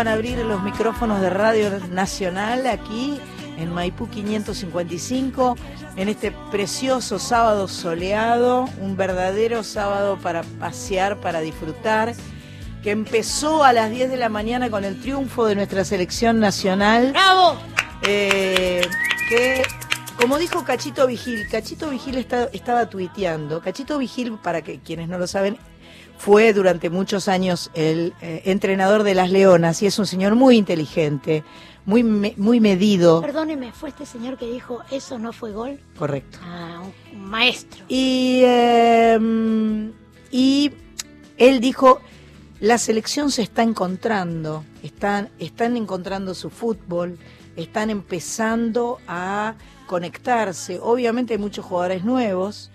vuelvan a abrir los micrófonos de Radio Nacional aquí en Maipú 555, en este precioso sábado soleado, un verdadero sábado para pasear, para disfrutar, que empezó a las 10 de la mañana con el triunfo de nuestra selección nacional. ¡Bravo! Eh, que, como dijo Cachito Vigil, Cachito Vigil está- estaba tuiteando. Cachito Vigil, para que quienes no lo saben, fue durante muchos años el eh, entrenador de las Leonas y es un señor muy inteligente, muy, me- muy medido. Perdóneme, fue este señor que dijo, eso no fue gol. Correcto. Ah, un, un maestro. Y, eh, y él dijo, la selección se está encontrando, están, están encontrando su fútbol, están empezando a conectarse. Obviamente hay muchos jugadores nuevos.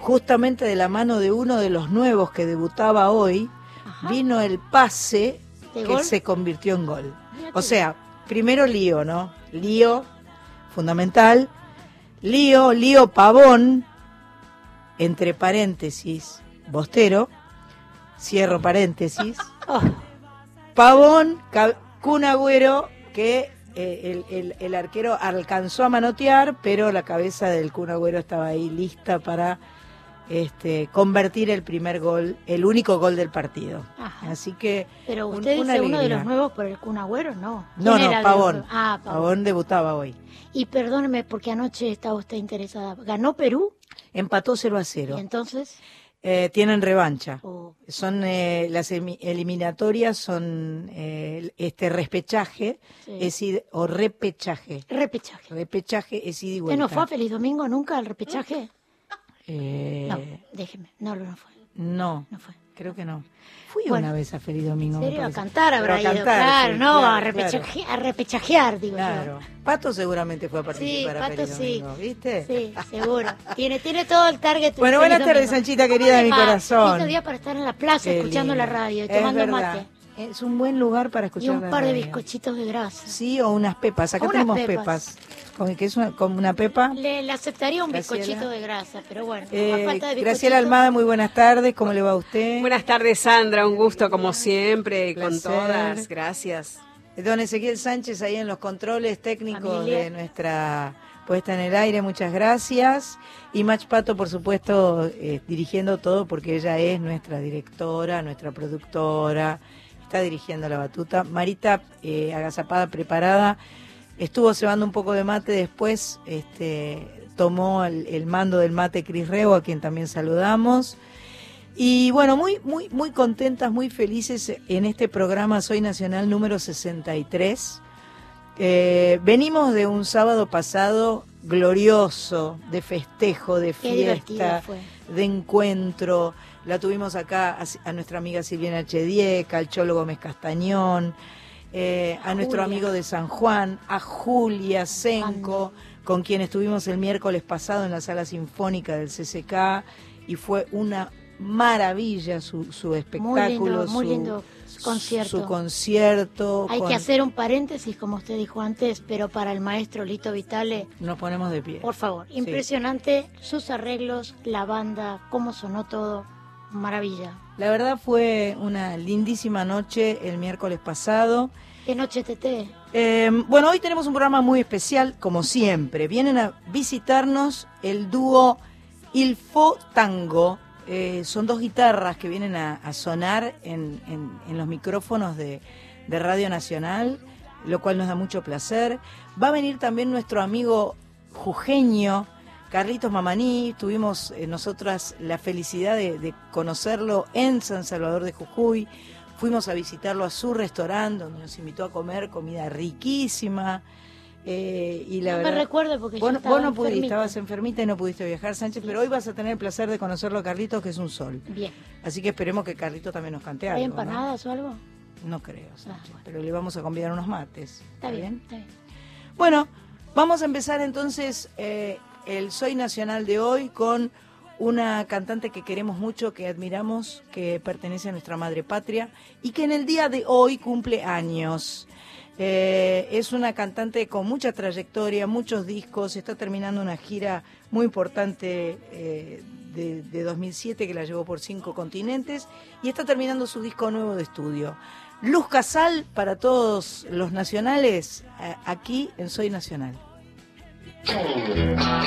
Justamente de la mano de uno de los nuevos que debutaba hoy, Ajá. vino el pase ¿De que gol? se convirtió en gol. O sea, primero lío, ¿no? Lío, fundamental. Lío, lío pavón, entre paréntesis, bostero, cierro paréntesis. Oh, Pavón, Ca- Kun Agüero, que eh, el, el- el arquero alcanzó a manotear, pero la cabeza del Kun Agüero estaba ahí lista para este, convertir el primer gol, el único gol del partido. Ajá. Así que pero usted dice uno de los nuevos por el Kun Agüero, no. No, ¿Quién no, Pavón. Ah, Pavón. Pavón debutaba hoy. Y perdóneme, porque anoche estaba usted interesada. ¿Ganó Perú? Empató 0 a 0. Y entonces... Eh, tienen revancha. oh, Son eh, las eliminatorias, son eh, este repechaje Sí. es id- o repechaje. repechaje. Repechaje es ida y ¿Usted vuelta. no fue a Feliz Domingo nunca al repechaje? Eh, No, déjeme. No, no fue. no, No fue. creo que no. Fui Bueno. una vez a Feliz Domingo. ¿En serio? A cantar habrá a ido. cantar, claro, sí, no, a, claro, repechaje- a repechajear, digo Claro. yo. Pato seguramente fue a participar a Pato Feliz sí. Domingo, ¿viste? Sí, seguro. Tiene, tiene todo el target. Bueno, buenas tardes. Sanchita ¿Cómo querida de mi corazón. Lindo día para estar en la plaza Qué escuchando lindo. la radio y Es tomando verdad. mate. Es un buen lugar para escuchar Y un la par de bizcochitos de grasa. Sí, o unas pepas. Acá Unas tenemos pepas. pepas. Con, que es una, como una pepa. Le, le aceptaría un Graciela. bizcochito de grasa, pero bueno, Eh, a falta de Graciela Almada, muy buenas tardes. ¿Cómo le va a usted? Buenas tardes, Sandra. Un gusto, como siempre, con todas. Gracias. Don Ezequiel Sánchez ahí en los controles técnicos Familia. de nuestra puesta en el aire, muchas gracias. Y Mach Pato, por supuesto, eh, dirigiendo todo porque ella es nuestra directora, nuestra productora, está dirigiendo la batuta. Marita, eh, agazapada, preparada, estuvo cebando un poco de mate, después este, tomó el, el mando del mate Cris Rego, a quien también saludamos. Y bueno, muy, muy, muy contentas, muy felices en este programa Soy Nacional número 63. Eh, venimos de un sábado pasado glorioso, de festejo, de fiesta, de encuentro. La tuvimos acá a, a nuestra amiga Silviana Chedieca, al Cholo Gómez Castañón, eh, a, A nuestro amigo de San Juan, a Julia Senco, con quien estuvimos el miércoles pasado en la sala sinfónica del CCK y fue una maravilla su, su Muy espectáculo, lindo, muy su, lindo concierto. su concierto. Hay con- que hacer un paréntesis, como usted dijo antes, pero para el maestro Lito Vitale, Nos ponemos de pie. por favor, Sí. impresionante sus arreglos, la banda, cómo sonó todo, maravilla. La verdad fue una lindísima noche el miércoles pasado. Qué noche Tete. Eh, bueno, hoy tenemos un programa muy especial, como siempre. Vienen a visitarnos el dúo Ilfo Tango. Eh, son dos guitarras que vienen a, a sonar en, en- en los micrófonos de, de Radio Nacional, lo cual nos da mucho placer. Va a venir también nuestro amigo jujeño, Carlitos Mamaní. Tuvimos eh, nosotras la felicidad de, de conocerlo en San Salvador de Jujuy. Fuimos a visitarlo a su restaurante, donde nos invitó a comer comida riquísima. Eh, y la no verdad, me recuerdo porque vos, yo no- estaba vos no pudiste, enfermita. estabas enfermita y no pudiste viajar, Sánchez, pero hoy vas a tener el placer de conocerlo a Carlitos, que es un sol. Bien. Así que esperemos que Carlitos también nos cante ¿Hay algo. ¿no? empanadas o algo? No creo, Sánchez, Ah, bueno. pero le vamos a convidar unos mates. Está bien, está bien. Bueno, vamos a empezar entonces eh, el Soy Nacional de hoy con una cantante que queremos mucho, que admiramos, que pertenece a nuestra madre patria y que en el día de hoy cumple años. Eh, es una cantante con mucha trayectoria, muchos discos, está terminando una gira muy importante eh, de, de 2007 que la llevó por cinco continentes y está terminando su disco nuevo de estudio. Luz Casal para todos los nacionales, eh, aquí en Soy Nacional. Nada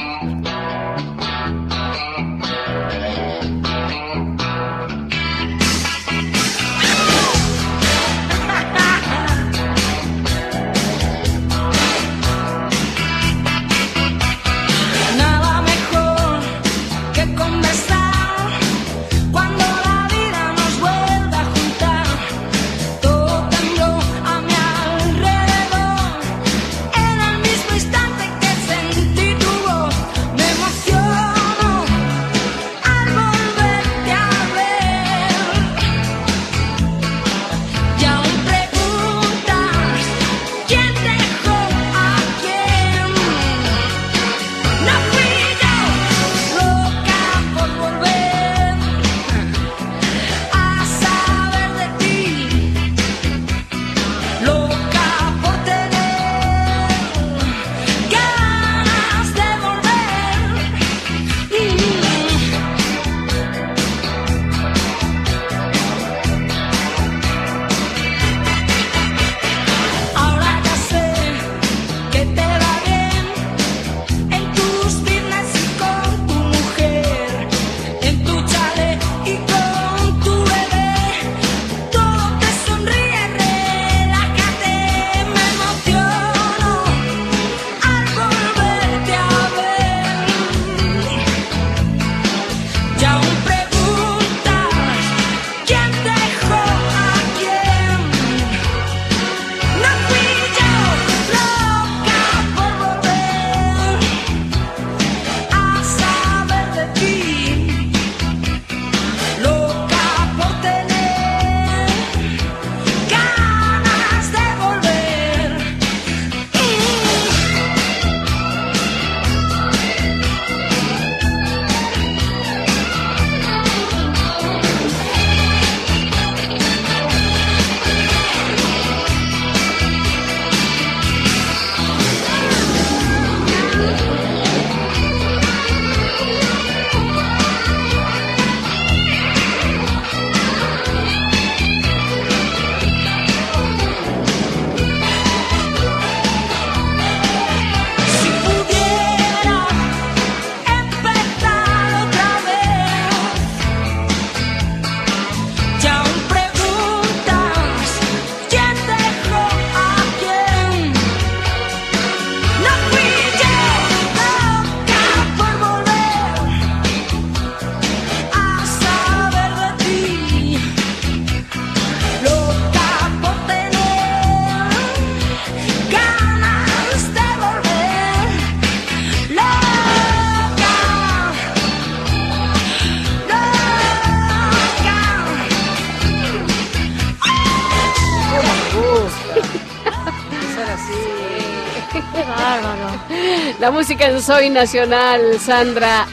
La música en Soy Nacional, Sandra.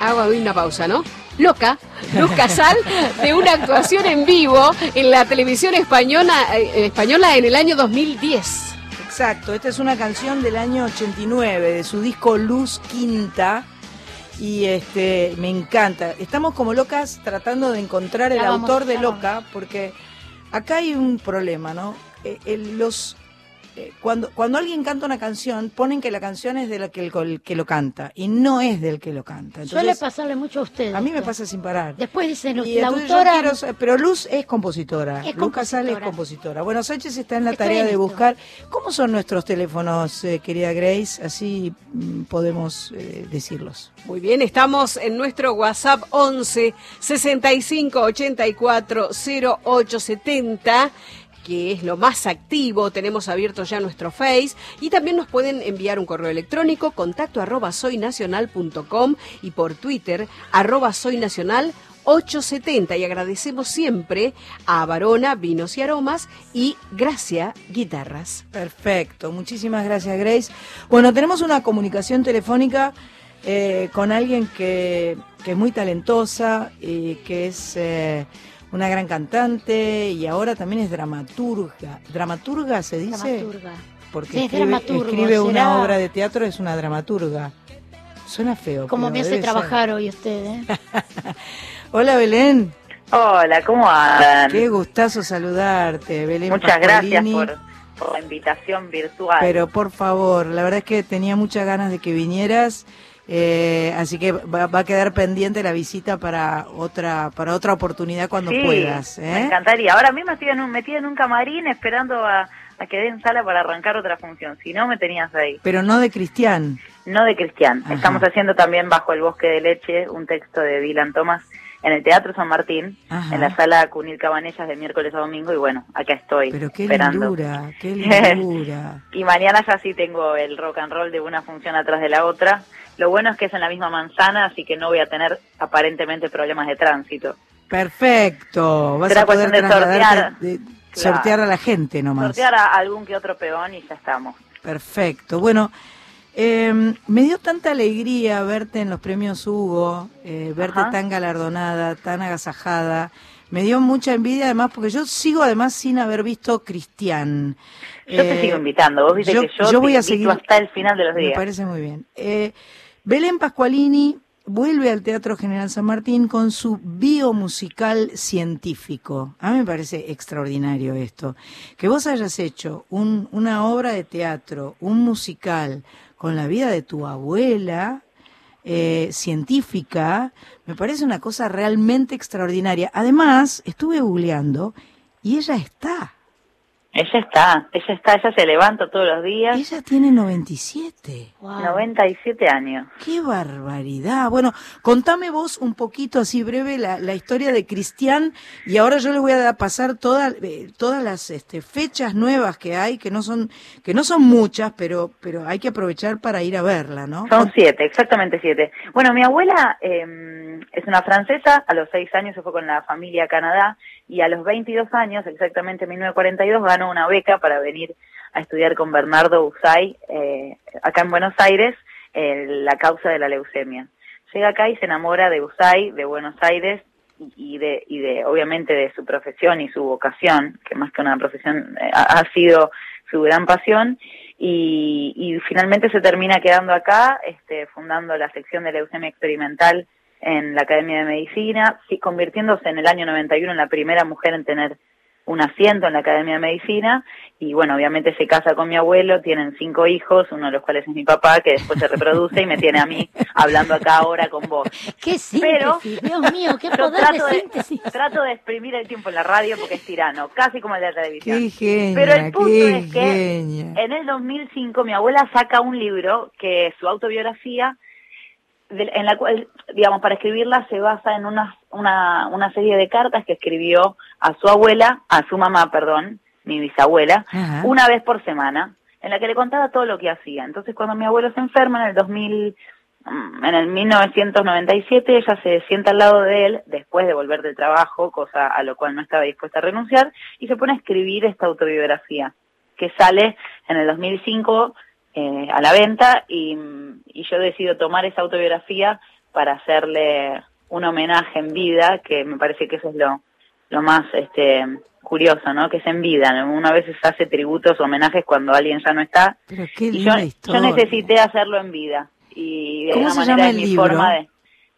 Hago una pausa, ¿no? Loca, Luz Casal, de una actuación en vivo en la televisión española, eh, española en el año 2010. Exacto, esta es una canción del año 89 de su disco Luz Quinta y este me encanta. Estamos como locas tratando de encontrar el vamos, autor de Loca porque acá hay un problema, ¿no? Eh, el- los cuando cuando alguien canta una canción ponen que la canción es del que, el, el que lo canta y no es del que lo canta. Suele pasarle mucho a ustedes. a mí me pasa sin parar. Después dicen, Y la autora... quiero pero Luz es compositora. Es Luz Casal es compositora. Bueno, Sánchez está en la Estoy tarea en de esto. buscar. ¿Cómo son nuestros teléfonos, eh, querida Grace? Así mm, podemos eh, decirlos. Muy bien, estamos en nuestro WhatsApp 11 65 84 08 70 que es lo más activo, tenemos abierto ya nuestro Face y también nos pueden enviar un correo electrónico contacto arroba soynacional.com y por Twitter arroba soynacional 870 y agradecemos siempre a Varona Vinos y Aromas y Gracia Guitarras. Perfecto, muchísimas gracias Grace. Bueno, tenemos una comunicación telefónica eh, con alguien que, que es muy talentosa y que es eh, una gran cantante y ahora también es dramaturga. ¿Dramaturga se dice? Dramaturga. Porque Sí, escribe, una obra de teatro, es una dramaturga. Suena feo. Como me hace ser. trabajar hoy usted, ¿eh? Hola Belén, Hola, ¿cómo andan? qué gustazo saludarte, Belén. Muchas gracias por la invitación virtual. Pero por favor, la verdad es que tenía muchas ganas de que vinieras, eh, así que va, va a quedar pendiente la visita para otra para otra oportunidad cuando sí, puedas. me ¿eh? encantaría. Ahora mismo estoy en un, metida en un camarín esperando a, a que den sala para arrancar otra función. Si no, me tenías ahí. Pero no de Cristian. No de Cristian. Ajá. Estamos haciendo también Bajo el Bosque de Leche, un texto de Dylan Thomas en el Teatro San Martín, Ajá. en la sala Cunil Cabanellas de miércoles a domingo. Y bueno, acá estoy Pero qué esperando. lindura, qué lindura. Y mañana ya sí tengo el rock and roll de una función atrás de la otra. Lo bueno es que es en la misma manzana, así que no voy a tener aparentemente problemas de tránsito. Perfecto. Vas Será a poder cuestión de sortear. de- Claro. sortear a la gente nomás. Sortear a algún que otro peón y ya estamos. Perfecto. Bueno, eh, me dio tanta alegría verte en los premios Hugo, eh, verte Ajá. tan galardonada, tan agasajada. Me dio mucha envidia además porque yo sigo además sin haber visto Cristian. Yo te Eh, sigo invitando. Vos viste yo- que yo, yo te voy a seguir- hasta el final de los Me días. parece muy bien. Belén Pascualini vuelve al Teatro General San Martín con su biomusical científico. A mí me parece extraordinario esto. Que vos hayas hecho un- una obra de teatro, un musical, con la vida de tu abuela, eh, científica, me parece una cosa realmente extraordinaria. Además, estuve googleando y ella está. Ella está, ella está, ella se levanta todos los días. Ella tiene 97. Wow. 97 años. ¡Qué barbaridad! Bueno, contame vos un poquito así breve la, la historia de Cristian y ahora yo le voy a pasar toda- eh, todas las este, fechas nuevas que hay, que no son que no son muchas, pero pero hay que aprovechar para ir a verla, ¿no? Son siete, exactamente siete. Bueno, mi abuela eh, es una francesa, a los seis años se fue con la familia a Canadá y a los 22 años, exactamente en 1942, ganó una beca para venir a estudiar con Bernardo Usay, eh, acá en Buenos Aires, la causa de la leucemia. Llega acá y se enamora de Usay, de Buenos Aires y- de, y de obviamente de su profesión y su vocación, que más que una profesión eh, ha sido su gran pasión, y, y finalmente se termina quedando acá, este, fundando la sección de leucemia experimental en la Academia de Medicina, convirtiéndose en el año 91 en la primera mujer en tener un asiento en la Academia de Medicina y bueno, obviamente se casa con mi abuelo, tienen cinco hijos, uno de los cuales es mi papá, que después se reproduce y me tiene a mí hablando acá ahora con vos. ¡Qué Pero- síntesis! Dios mío, qué poder trato de de, síntesis. trato de exprimir el tiempo en la radio porque es tirano, casi como el de la televisión. ¡Qué genia! Pero el punto qué es que genia! en el 2005 mi abuela saca un libro que es su autobiografía, de- en la cual, digamos, para escribirla se basa en una, una, una serie de cartas que escribió a su abuela, a su mamá, perdón, mi bisabuela, Ajá. una vez por semana, en la que le contaba todo lo que hacía. Entonces, cuando mi abuelo se enferma en el 2000, mm, en el 1997, ella se sienta al lado de él después de volver del trabajo, cosa a lo cual no estaba dispuesta a renunciar, y se pone a escribir esta autobiografía que sale en el 2005 eh, a la venta y, y yo decido tomar esa autobiografía para hacerle un homenaje en vida, que me parece que eso es lo, lo más este curioso, ¿no? Que es en vida. Una vez se hace tributos o homenajes cuando alguien ya no está. Pero qué Y yo, yo necesité hacerlo en vida. Y de ¿Cómo se manera llama el mi libro? forma de...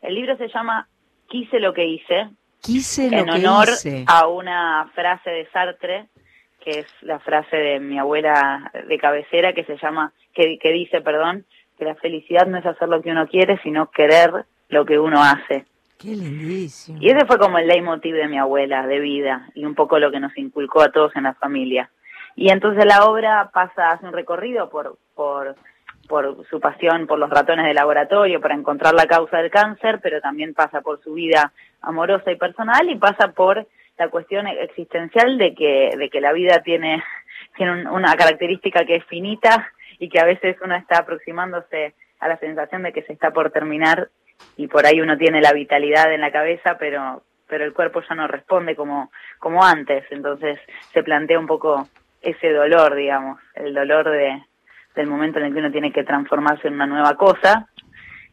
El libro se llama Quise lo que hice, Quise lo en que honor hice. a una frase de Sartre, que es la frase de mi abuela de cabecera, que se llama, que, que dice, perdón, que la felicidad no es hacer lo que uno quiere, sino querer lo que uno hace. Qué lindísimo. Y ese fue como el leitmotiv de mi abuela, de vida, y un poco lo que nos inculcó a todos en la familia. Y entonces la obra pasa, hace un recorrido por, por, por su pasión por los ratones de laboratorio, para encontrar la causa del cáncer, pero también pasa por su vida amorosa y personal y pasa por la cuestión existencial de que, de que la vida tiene, tiene un- una característica que es finita y que a veces uno está aproximándose a la sensación de que se está por terminar y por ahí uno tiene la vitalidad en la cabeza, pero pero el cuerpo ya no responde como como antes, entonces se plantea un poco ese dolor, digamos, el dolor de del momento en el que uno tiene que transformarse en una nueva cosa.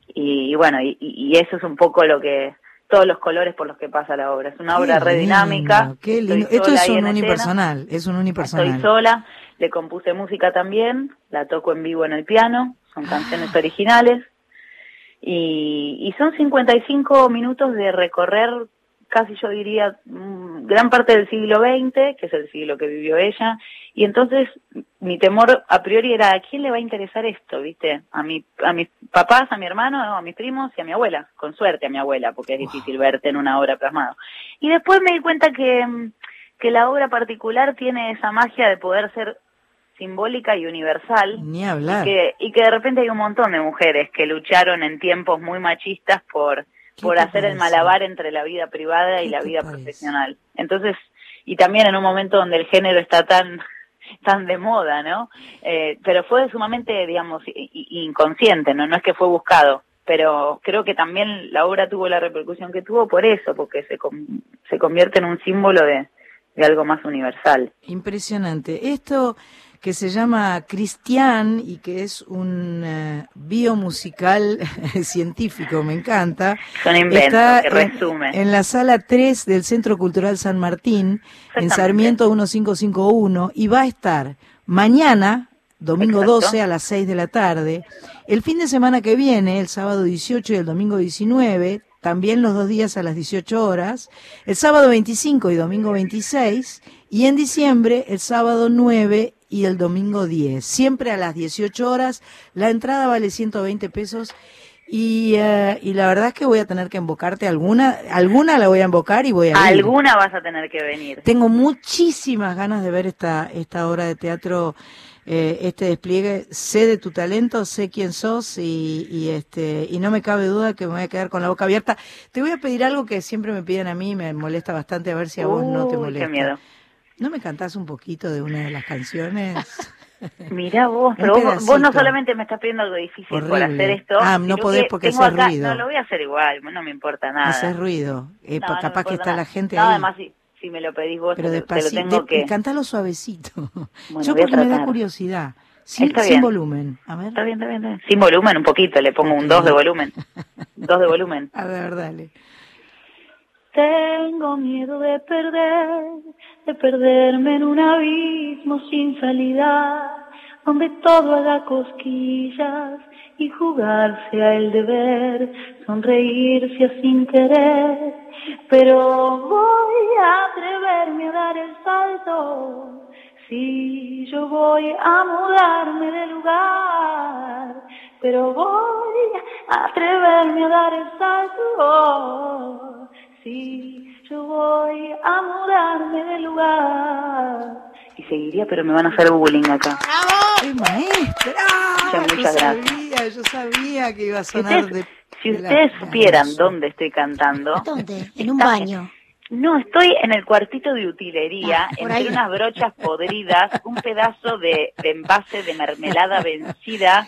Y, y bueno, y, y eso es un poco lo que, todos los colores por los que pasa la obra. Es una Qué obra re lindo, dinámica. Qué lindo. Esto es un escena. unipersonal, es un unipersonal. Estoy sola, le compuse música también, la toco en vivo en el piano, son Ah. canciones originales. Y, y son 55 minutos de recorrer casi yo diría mm, gran parte del siglo XX, que es el siglo que vivió ella, y entonces mi temor a priori era ¿a quién le va a interesar esto, viste? A mi a mis papás, a mi hermano, a mis primos y a mi abuela, con suerte a mi abuela, porque es difícil verte en una obra plasmado. Y después me di cuenta que mm, que la obra particular tiene esa magia de poder ser simbólica y universal Ni hablar. y que, y que de repente hay un montón de mujeres que lucharon en tiempos muy machistas por, ¿Qué por hacer el malabar entre la vida privada y ¿Qué la vida parece? profesional. Entonces, y también en un momento donde el género está tan tan de moda, ¿no? Eh, pero fue sumamente, digamos, inconsciente, ¿no? No es que fue buscado, pero creo que también la obra tuvo la repercusión que tuvo por eso, porque se, se convierte en un símbolo de, de algo más universal. Impresionante. Esto que se llama Cristian y que es un eh, biomusical científico, me encanta. Es un invento Está que en- resume. En, la sala 3 del Centro Cultural San Martín, en. Sarmiento 1551, y va a estar mañana, domingo Exacto. 12 a las 6 de la tarde, el fin de semana que viene, el sábado 18 y el domingo 19, también los dos días a las 18 horas, el sábado 25 y domingo 26, y en diciembre el sábado 9 y el domingo 10, siempre a las 18 horas, la entrada vale 120 pesos y, eh, y la verdad es que voy a tener que invocarte alguna, alguna la voy a invocar y voy a ir. Alguna vas a tener que venir. Tengo muchísimas ganas de ver esta, esta obra de teatro, eh, este despliegue. Sé de tu talento, sé quién sos y, y, este, y no me cabe duda que me voy a quedar con la boca abierta. Te voy a pedir algo que siempre me piden a mí, me molesta bastante, a ver si a vos no te molesta. qué miedo. ¿No me cantás un poquito de una de las canciones? Mirá vos, pero vos, vos no solamente me estás pidiendo algo difícil por Horrible. hacer esto. Ah, no podés que porque haces ruido. No, lo voy a hacer igual, no me importa nada. Haces ruido. Eh, No, pa- no capaz que está nada. la gente No, ahí. además, si, si me lo pedís vos, pero te, te lo tengo que... cantalo suavecito. Bueno, Yo porque me da curiosidad. Sin, sin volumen. A ver. Está bien, está bien, está bien. Sin volumen, un poquito, le pongo un 2 de volumen. 2 de volumen. A ver, dale. Tengo miedo de perder, de perderme en un abismo sin salida, donde todo haga cosquillas y jugarse a el deber, sonreírse sin querer. Pero voy a atreverme a dar el salto, si yo voy a mudarme de lugar, pero voy a atreverme a dar el salto. Sí, yo voy a mudarme de lugar. Y seguiría, pero me van a hacer bullying acá. ¡Qué maestra! Yo muchas gracias. sabía, yo sabía que iba a Si sonar ustedes, de... si ustedes de supieran dónde estoy cantando. ¿Dónde? En un baño. No, estoy en el cuartito de utilería, Ah, entre ahí. unas brochas podridas, un pedazo de, de envase de mermelada vencida,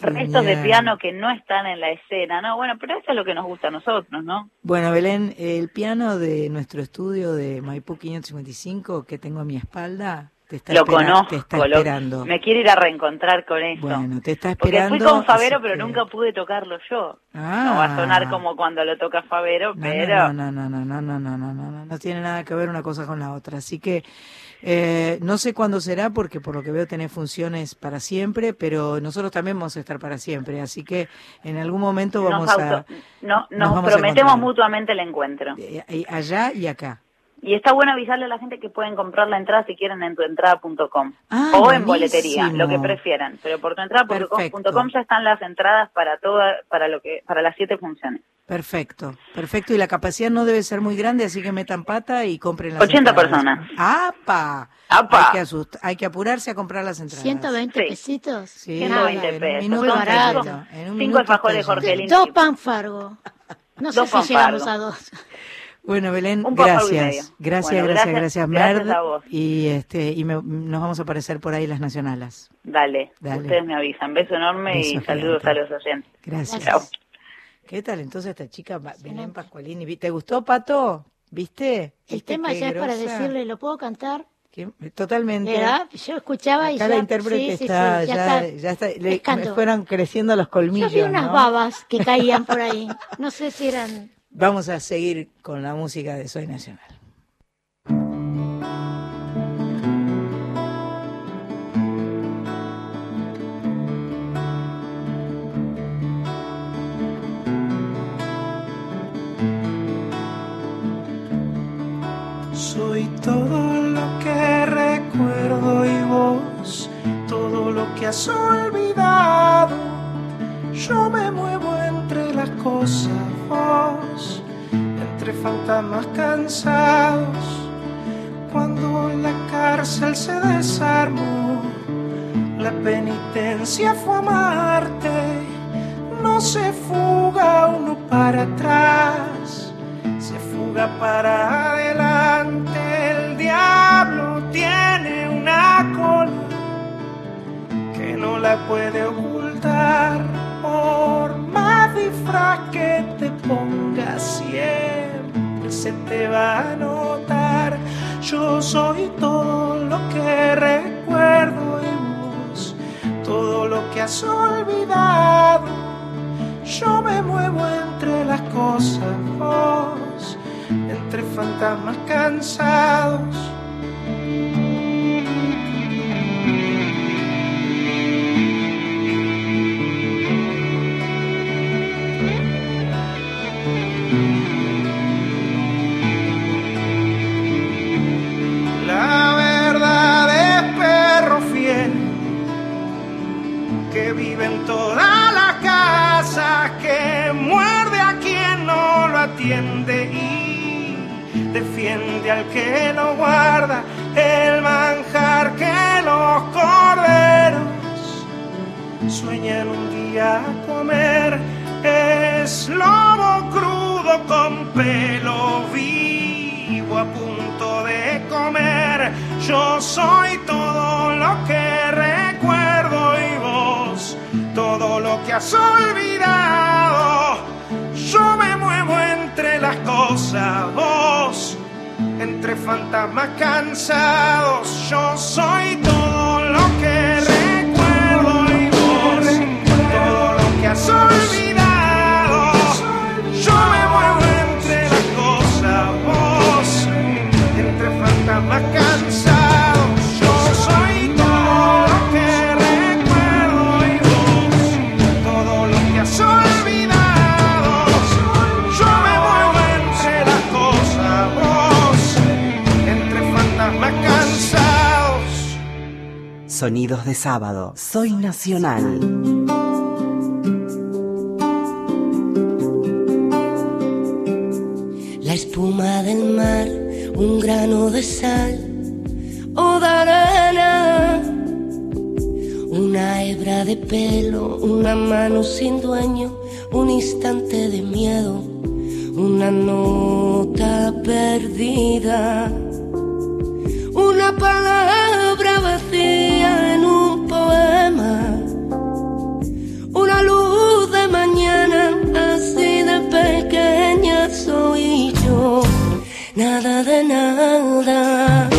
restos de piano que no están en la escena, ¿no? Bueno, pero eso es lo que nos gusta a nosotros, ¿no? Bueno, Belén, el piano de nuestro estudio de Maipú 555 que tengo a mi espalda, te está, lo conozco, te está lo- esperando. me quiero ir a reencontrar con eso. Bueno, te está Porque esperando. fui con Favero, pero que- nunca pude tocarlo yo. Ah. No va a sonar como cuando lo toca Favero, No, pero... no, no, no, no, no, no, no, no, no, no tiene nada que ver una cosa con la otra. Así que eh, no sé cuándo será, porque por lo que veo tenés funciones para siempre, pero nosotros también vamos a estar para siempre. Así que en algún momento vamos nos, a auto- no, nos nos a prometemos mutuamente el encuentro. eh, eh, allá y acá. Y está bueno avisarle a la gente que pueden comprar la entrada si quieren en tuentrada.com Ah, o en buenísimo. boletería, lo que prefieran. Pero por tuentrada.com ya están las entradas para toda, para lo que, para las siete funciones. Perfecto, perfecto. Y la capacidad no debe ser muy grande, así que metan pata y compren las 80 entradas. personas. ¡Apa! ¡Apa! Hay que, asust- hay que apurarse a comprar las entradas. 120 Sí. pesitos. Sí, 120 en un pesos. minuto barato. en un Cinco minuto alfajores. Jorgelín. Dos panfargo. No sé Dos si llegamos a dos. Bueno, Belén, Un y gracias. Gracias, Bueno, gracias, gracias- gracias, gracias Merd. a vos. Y, este, y me- nos vamos a aparecer por ahí las nacionales. Dale, Dale. ustedes me avisan. Beso enorme y Beso saludos gigante. a los oyentes. Gracias. Chao. Qué talentosa esta chica, Belén Pascualini. ¿Te gustó, Pato? ¿Viste? El ¿Viste tema ya es para decirle, ¿lo puedo cantar? que- totalmente. ¿Verdad? Yo escuchaba y Acá ya, la intérprete sí, sí, está, sí, ya, ya está, le, pescando. me fueron creciendo los Yo colmillos. vi unas ¿no? babas que caían por ahí. No sé si eran. Vamos a seguir con la música de Soy Nacional. Soy todo lo que recuerdo y vos, todo lo que has olvidado. Yo me muevo entre las cosas, vos, entre fantasmas cansados. Cuando la cárcel se desarmó, la penitencia fue amarte. No se fuga uno para atrás se fuga para adelante. El diablo tiene una cola que no la puede ocultar. Por más disfraz que te pongas, siempre se te va a notar. Yo soy todo lo que recuerdo y vos, todo lo que has olvidado. Yo me muevo entre las cosas, vos, entre fantasmas cansados. Vive en toda la casa, que muerde a quien no lo atiende y defiende al que lo guarda, el manjar que los corderos sueñan un día comer, es lobo crudo con pelo vivo a punto de comer. Yo soy todo lo que todo lo que has olvidado. Yo me muevo entre las cosas, vos, entre fantasmas cansados. Yo soy todo lo que Sonidos de sábado. Soy nacional. La espuma del mar, un grano de sal o de arena, una hebra de pelo, una mano sin dueño, un instante de miedo, una nota perdida, una palabra en un poema una luz de mañana, así de pequeña soy yo. Nada de nada,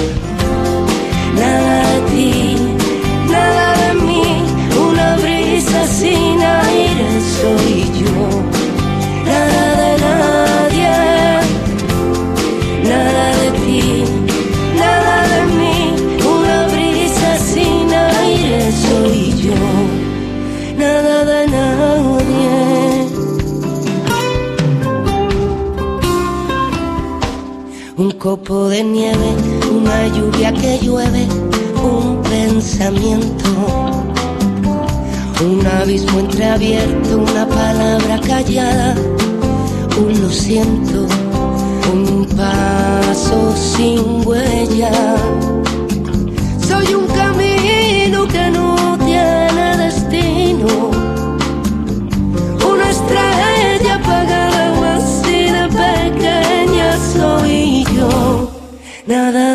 copo de nieve, una lluvia que llueve, un pensamiento. Un abismo entreabierto, una palabra callada, un lo siento, un paso sin huella. Nada de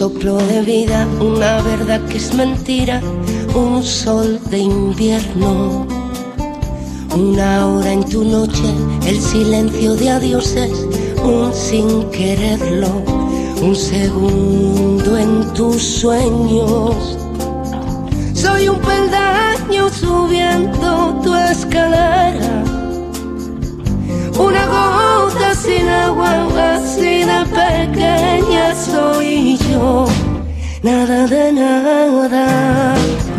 soplo de vida, una verdad que es mentira, un sol de invierno. Una hora en tu noche, el silencio de adioses, un sin quererlo, un segundo en tus sueños. Soy un peldaño subiendo tu escalera, una gota así de pequeña soy yo. Nada de nada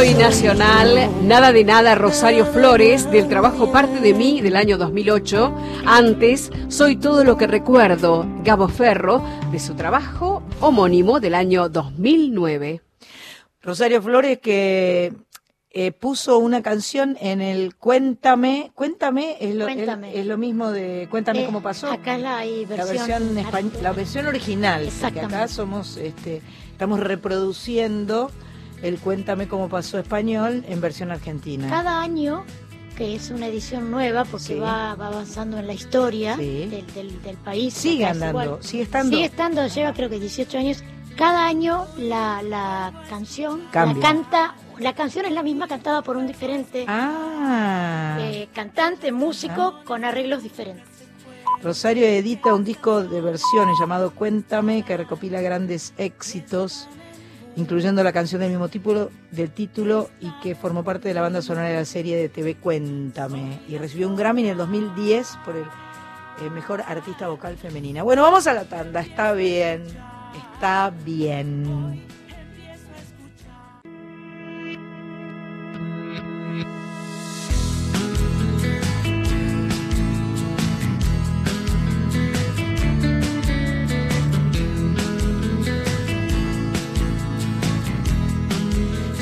Soy Nacional, Nada de Nada, Rosario Flores, del trabajo Parte de mí del año 2008. Antes, Soy Todo lo que Recuerdo, Gabo Ferro, de su trabajo homónimo del año 2009. Rosario Flores que eh, puso una canción en el Cuéntame, Cuéntame es lo, Cuéntame. es lo mismo de Cuéntame Eh, cómo pasó. Acá la, hay la versión, versión españ- la versión original, porque acá somos este estamos reproduciendo el Cuéntame cómo pasó español en versión argentina. Cada año, que es una edición nueva, porque Sí. va, va avanzando en la historia Sí. del, del- del país. Sigue andando, igual. sigue estando. Sigue estando, lleva creo que 18 años. Cada año la, la canción Cambia. la canta, la canción es la misma cantada por un diferente Ah. eh, cantante, músico, con arreglos diferentes. Rosario edita un disco de versiones llamado Cuéntame que recopila grandes éxitos, incluyendo la canción del mismo título, del título y que formó parte de la banda sonora de la serie de TV Cuéntame y recibió un Grammy en el 2010 por el eh, mejor artista vocal femenina. Bueno, vamos a la tanda, está bien, está bien.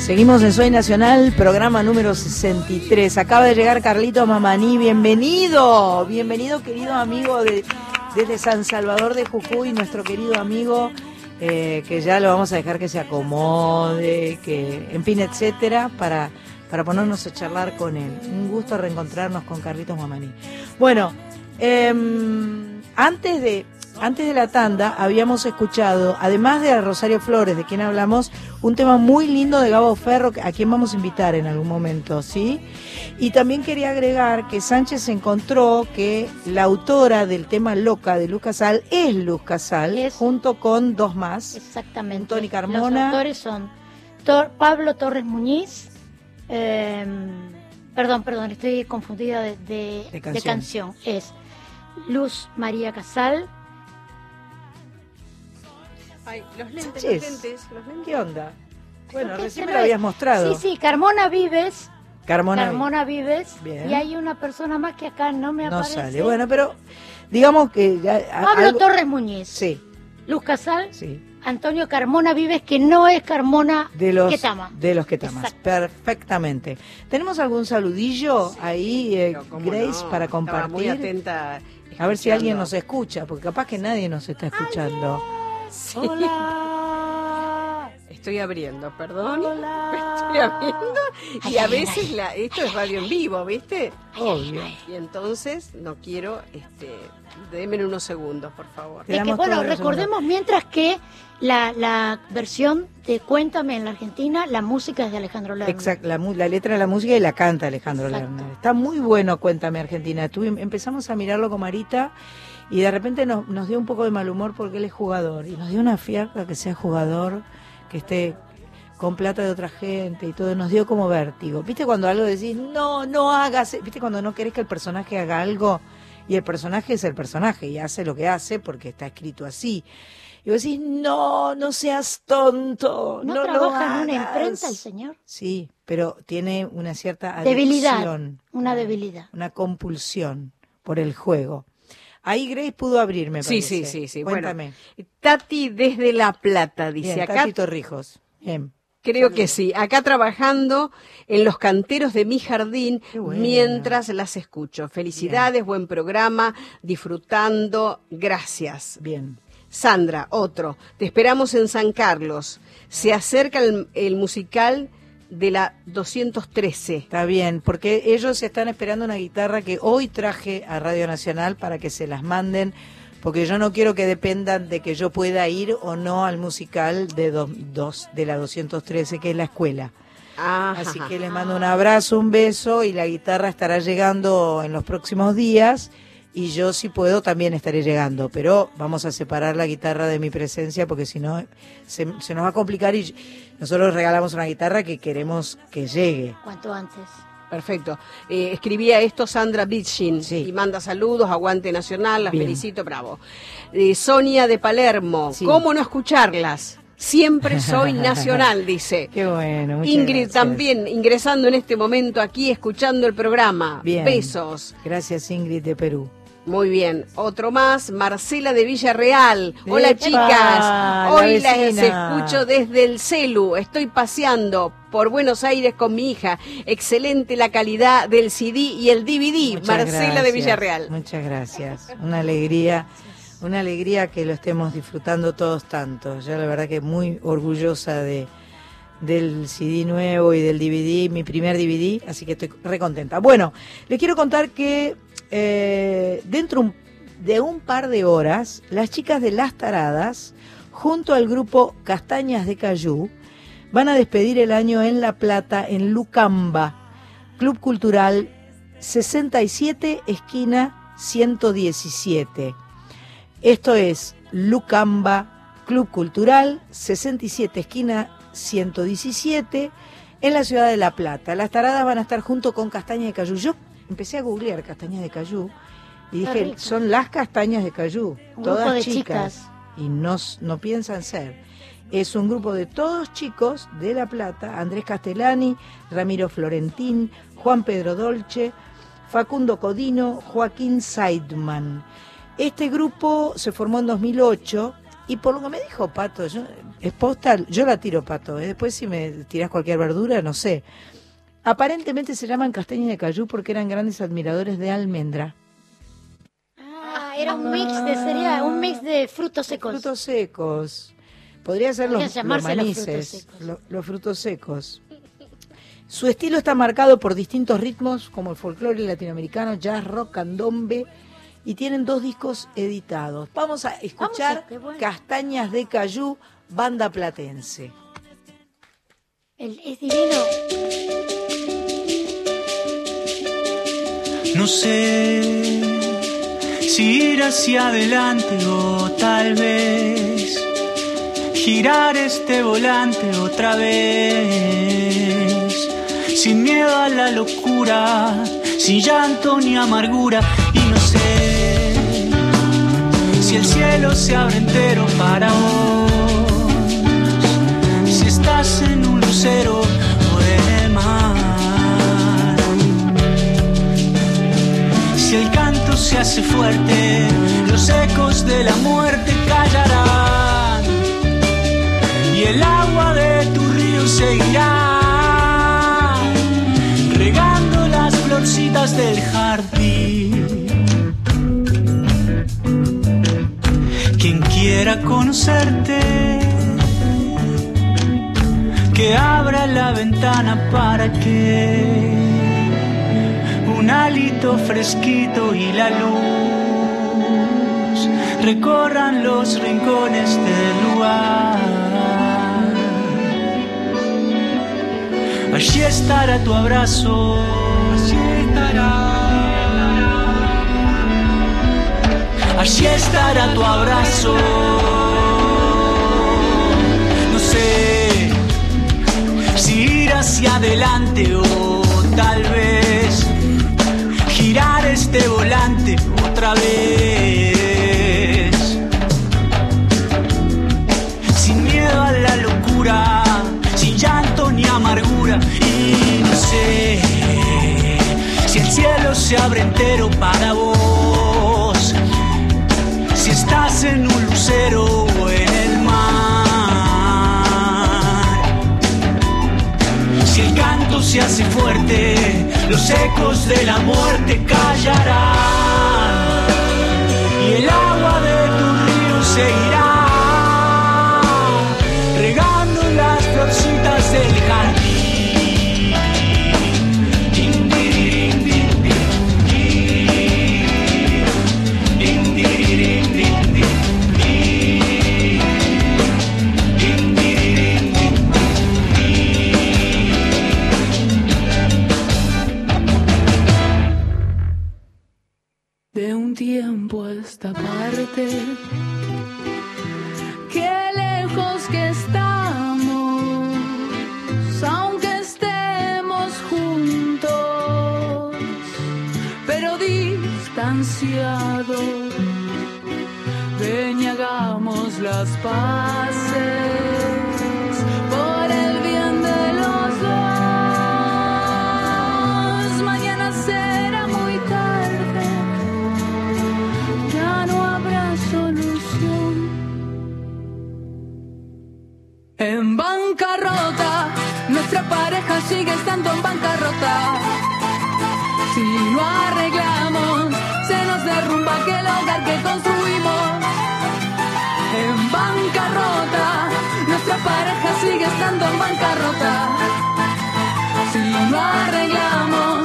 Seguimos en Soy Nacional, programa número 63. Acaba de llegar Carlito Mamaní, bienvenido, bienvenido querido amigo de, desde San Salvador de Jujuy, nuestro querido amigo, eh, que ya lo vamos a dejar que se acomode, que, en fin, etcétera, para, para ponernos a charlar con él. Un gusto reencontrarnos con Carlitos Mamaní. Bueno, em, antes de antes de la tanda habíamos escuchado, además de a Rosario Flores, de quien hablamos, un tema muy lindo de Gabo Ferro, a quien vamos a invitar en algún momento, ¿sí? Y también quería agregar que Sánchez encontró que la autora del tema Loca de Luz Casal es Luz Casal, Es. junto con dos más. Exactamente. Tony Carmona. Los autores son Tor- Pablo Torres Muñiz. eh, perdón, perdón, estoy confundida de, de- De de canción. canción. Es Luz María Casal. Ay, los lentes, los lentes, los lentes. ¿Qué onda? Bueno, recién me no lo es. habías mostrado. Sí, sí, Carmona Vives. Carmona, Carmona Vives. Bien. Y hay una persona más que acá no me no aparece. sale. Bueno, pero digamos que ya... Pablo algo- Torres Muñiz. Sí, Luz Casal. sí. Antonio Carmona Vives, que no es Carmona De los, Ketama. de los que tamas. Exacto. Perfectamente. ¿Tenemos algún saludillo ahí, eh, Pero, ¿cómo Grace, no? para Estaba muy compartir? atenta. A ver si alguien nos escucha, porque capaz que nadie nos está escuchando. Sí. Hola. Estoy abriendo, perdón. Hola. Estoy abriendo. Y Ay, a veces ay. la, esto es radio en vivo, ¿viste? Obvio. Y entonces no quiero, este, denme unos segundos, por favor. Es que, bueno, recordemos mientras que la, la versión de Cuéntame en la Argentina, la música es de Alejandro Lerner. Exacto, la, mu- la letra de la música y la canta Alejandro Exacto. Lerner. Está muy bueno, cuéntame Argentina. Estuve- empezamos a mirarlo con Marita y de repente nos, nos dio un poco de mal humor porque él es jugador y nos dio una fiaca que sea jugador, que esté con plata de otra gente y todo, nos dio como vértigo. ¿Viste cuando algo decís, no, no hagas, viste cuando no querés que el personaje haga algo y el personaje es el personaje y hace lo que hace porque está escrito así? Y vos decís, no, no seas tonto, ¿No, no, lo trabaja en una hagas". imprenta el señor? Sí, pero tiene una cierta Debilidad. adicción, Una debilidad. una compulsión por el juego. Ahí Grace pudo abrirme. Sí, sí, sí, sí. Cuéntame. Bueno, Tati desde La Plata dice Bien, acá. Tati Torrijos. Bien. Creo que sí. Acá trabajando en los canteros de mi jardín bueno. mientras las escucho. Felicidades, buen programa, disfrutando. Gracias. Bien. Sandra, otro. Te esperamos en San Carlos. Se acerca el, el musical de la 213. Está bien, porque ellos están esperando una guitarra que hoy traje a Radio Nacional para que se las manden, porque yo no quiero que dependan de que yo pueda ir o no al musical de, do- dos, de la 213, que es la escuela. Ajá. Así que les mando un abrazo, un beso y la guitarra estará llegando en los próximos días y yo si puedo también estaré llegando, pero vamos a separar la guitarra de mi presencia porque si no se, se nos va a complicar y nosotros regalamos una guitarra que queremos que llegue. Cuanto antes. Perfecto. Eh, escribía esto Sandra Bitchin Sí. y manda saludos, aguante nacional, las Bien. felicito, bravo. Eh, Sonia de Palermo, Sí. ¿cómo no escucharlas? Siempre soy nacional, dice. Qué bueno. muchas Ingrid gracias. también ingresando en este momento aquí, escuchando el programa. Bien. Besos. Gracias Ingrid de Perú. Muy bien. Otro más, Marcela de Villarreal. Hola ¡Epa! chicas. La Hoy las vecina. escucho desde el celu. Estoy paseando por Buenos Aires con mi hija. Excelente la calidad del CD y el DVD. Muchas Marcela de Villarreal. Muchas gracias. Una alegría, una alegría que lo estemos disfrutando todos tanto. Yo la verdad que muy orgullosa de del CD nuevo y del DVD, mi primer DVD, así que estoy recontenta. Bueno, les quiero contar que eh, dentro de un par de horas, las chicas de Las Taradas, junto al grupo Castañas de Cayú, van a despedir el año en La Plata, en Lucamba, Club Cultural 67, esquina 117. Esto es Lucamba, Club Cultural 67, esquina 117, en la ciudad de La Plata. Las taradas van a estar junto con Castañas de Cayú. Yo empecé a googlear Castañas de Cayú y Qué dije, rico. son las Castañas de Cayú, Un todas de chicas, chicas. y no, no piensan ser. Es un grupo de todos chicos de La Plata, Andrés Castellani, Ramiro Florentín, Juan Pedro Dolce, Facundo Codino, Joaquín Seidman. Este grupo se formó en 2008 y por lo que me dijo Pato, yo, es postal, yo la tiro Pato, ¿eh? después si me tirás cualquier verdura, no sé. Aparentemente se llaman castañas de cayú porque eran grandes admiradores de almendra. Ah, era un mix de cereal, un mix de frutos secos. Frutos secos. Podría ser los, los manices, frutos secos. lo- los frutos secos. Su estilo está marcado por distintos ritmos como el folclore latinoamericano, jazz, rock, candombe y tienen dos discos editados. Vamos a escuchar Vamos a- qué bueno. Castañas de Cayú, banda platense. El- es divino. No sé si ir hacia adelante o tal vez girar este volante otra vez. Sin miedo a la locura, sin llanto ni amargura. Y no sé si el cielo se abre entero para vos. En un lucero en el mar. Si el canto se hace fuerte, los ecos de la muerte callarán. Y el agua de tu río seguirá, regando las florcitas del jardín. Quien quiera conocerte, que abra la ventana para que un hálito fresquito y la luz recorran los rincones del lugar. Allí estará tu abrazo, allí estará. Allí estará tu abrazo. No sé hacia adelante o tal vez girar este volante otra vez. Sin miedo a la locura, sin llanto ni amargura. Y no sé si el cielo se abre entero para vos. Si estás en un lucero se hace fuerte, los ecos de la muerte callarán esta parte, qué lejos que estamos, aunque estemos juntos, pero distanciados. Ven y hagamos las paces sigue estando en bancarrota. Si no arreglamos, se nos derrumba aquel hogar que construimos. En bancarrota, nuestra pareja sigue estando en bancarrota. Si no arreglamos,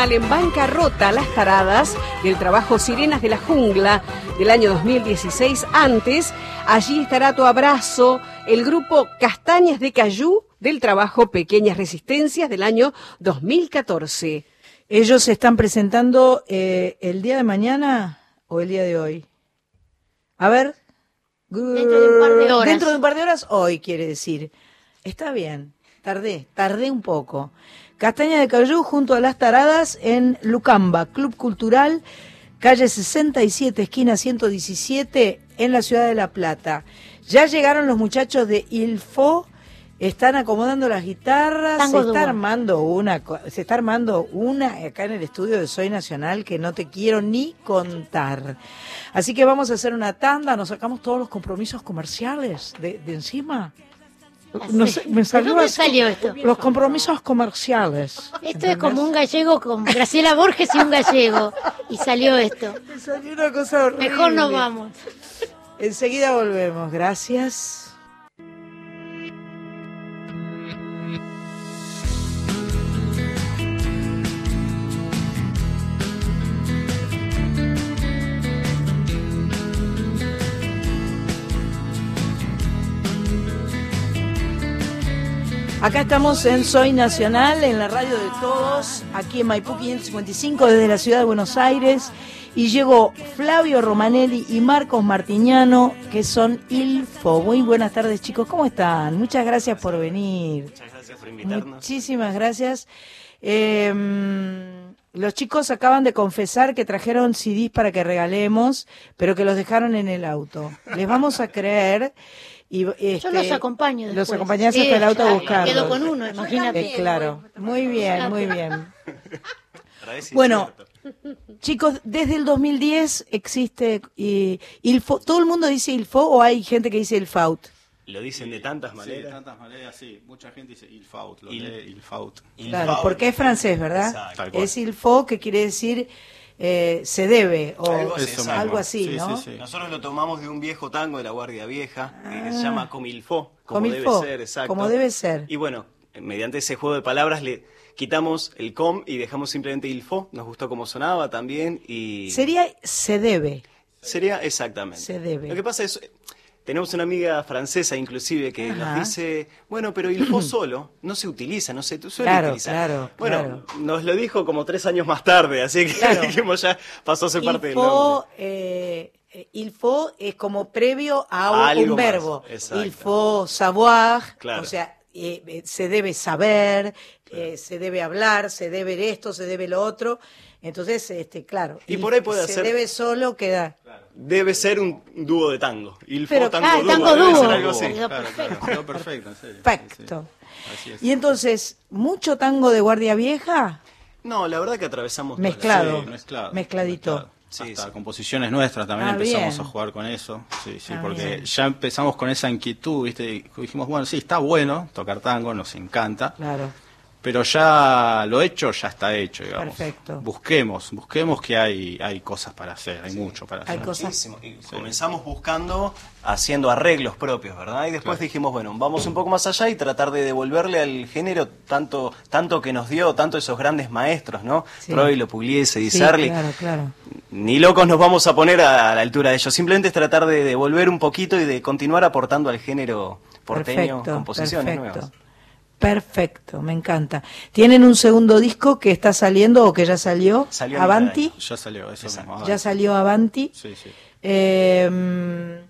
Nacional en bancarrota Las Taradas del trabajo Sirenas de la Jungla del año 2016. Antes, allí estará tu abrazo, el grupo Castañas de Cayú del trabajo Pequeñas Resistencias del año 2014. Ellos se están presentando eh, el día de mañana o el día de hoy. A ver. Dentro de un par de horas. Dentro de un par de horas, hoy quiere decir. Está bien, tardé, tardé un poco. Castaña de Cayú junto a las taradas en Lucamba, Club Cultural, calle 67, esquina 117, en la ciudad de La Plata. Ya llegaron los muchachos de Ilfo, están acomodando las guitarras, Tango se está armando una, se está armando una acá en el estudio de Soy Nacional que no te quiero ni contar. Así que vamos a hacer una tanda, nos sacamos todos los compromisos comerciales de, de encima. No sé, me ¿De salió salió esto? Los compromisos comerciales. Esto es como un gallego con Graciela Borges y un gallego. Y salió esto. Me salió una cosa horrible. Mejor nos vamos. Enseguida volvemos. Gracias. Acá estamos en Soy Nacional, en la radio de todos, aquí en Maipú 555 desde la ciudad de Buenos Aires. Y llegó Flavio Romanelli y Marcos Martiñano, que son Ilfo. Muy buenas tardes chicos, ¿cómo están? Muchas gracias por venir. Muchas gracias por invitarnos. Muchísimas gracias. Eh, los chicos acaban de confesar que trajeron CDs para que regalemos, pero que los dejaron en el auto. Les vamos a creer. Y, Yo este, los acompaño después. Los acompañás hasta el auto a buscarlos. Quedo con uno, imagínate. Eh, claro, muy bien, muy bien. Bueno, chicos, desde el 2010 existe eh, Ilfo. ¿Todo el mundo dice Ilfo o hay gente que dice Ilfaut? Lo dicen de tantas Sí, de maneras. tantas maneras, sí. Mucha gente dice Ilfaut, lo Il- lee Ilfaut. Claro, porque es francés, ¿verdad? Exacto. Es Ilfo, que quiere decir eh, se debe o Algo Eso algo así, Sí, ¿no? sí, sí. Nosotros lo tomamos de un viejo tango de la Guardia Vieja que se llama Comilfo, como Ah. Comilfo, debe ser, exacto. como debe ser. Y bueno, mediante ese juego de palabras le quitamos el com y dejamos simplemente ilfo. Nos gustó cómo sonaba también y Sería se debe. sería exactamente. Se debe. Lo que pasa es tenemos una amiga francesa inclusive que Ajá. nos dice, bueno, pero ilfo solo no se utiliza, no se suele Claro, utilizar. claro, Bueno, claro. nos lo dijo como tres años más tarde, así que dijimos ya pasó a ser parte del nombre. eh, eh, ilfo es como previo a algo un verbo. exacto. Ilfo, savoir, o sea, eh, eh, se debe saber, eh, se debe hablar, se debe esto, se debe lo otro. Entonces, este, claro. Y por ahí puede se ser- debe solo queda. Debe ser un dúo de tango. Ilfo Pero- tango ah, dúo. tango debe dúo. ser algo así. Quedó Claro, perfecto. claro, quedó perfecto, en serio. Perfecto. Sí, sí. Así es. Y entonces, ¿mucho tango de Guardia Vieja? No, la verdad que atravesamos Mezclado. Sí, mezclado. Mezcladito. mezclado. Sí, Hasta sí. composiciones nuestras también Ah, empezamos bien. a jugar con eso. Sí, sí, Ah, porque bien. ya empezamos con esa inquietud, ¿viste? Y dijimos, bueno, sí, está bueno tocar tango, nos encanta, Claro. Pero ya lo hecho ya está hecho, digamos. Perfecto. Busquemos, busquemos que hay hay cosas para hacer, hay mucho para Hay hacer. cosas. Muchísimo. Y comenzamos buscando, haciendo arreglos propios, ¿verdad? Y después Claro. dijimos, bueno, vamos un poco más allá y tratar de devolverle al género tanto tanto que nos dio, tanto esos grandes maestros, ¿no? Sí. Troilo, Pugliese, Di Sí, Sarli. claro, claro. Ni locos nos vamos a poner a, a la altura de ellos. Simplemente es tratar de devolver un poquito y de continuar aportando al género porteño Perfecto, composiciones perfecto. nuevas. Perfecto, me encanta. ¿Tienen un segundo disco que está saliendo o que ya salió? Salió Avanti. año. Ya salió eso Exacto. mismo. Ya salió Avanti. Sí, sí. Eh,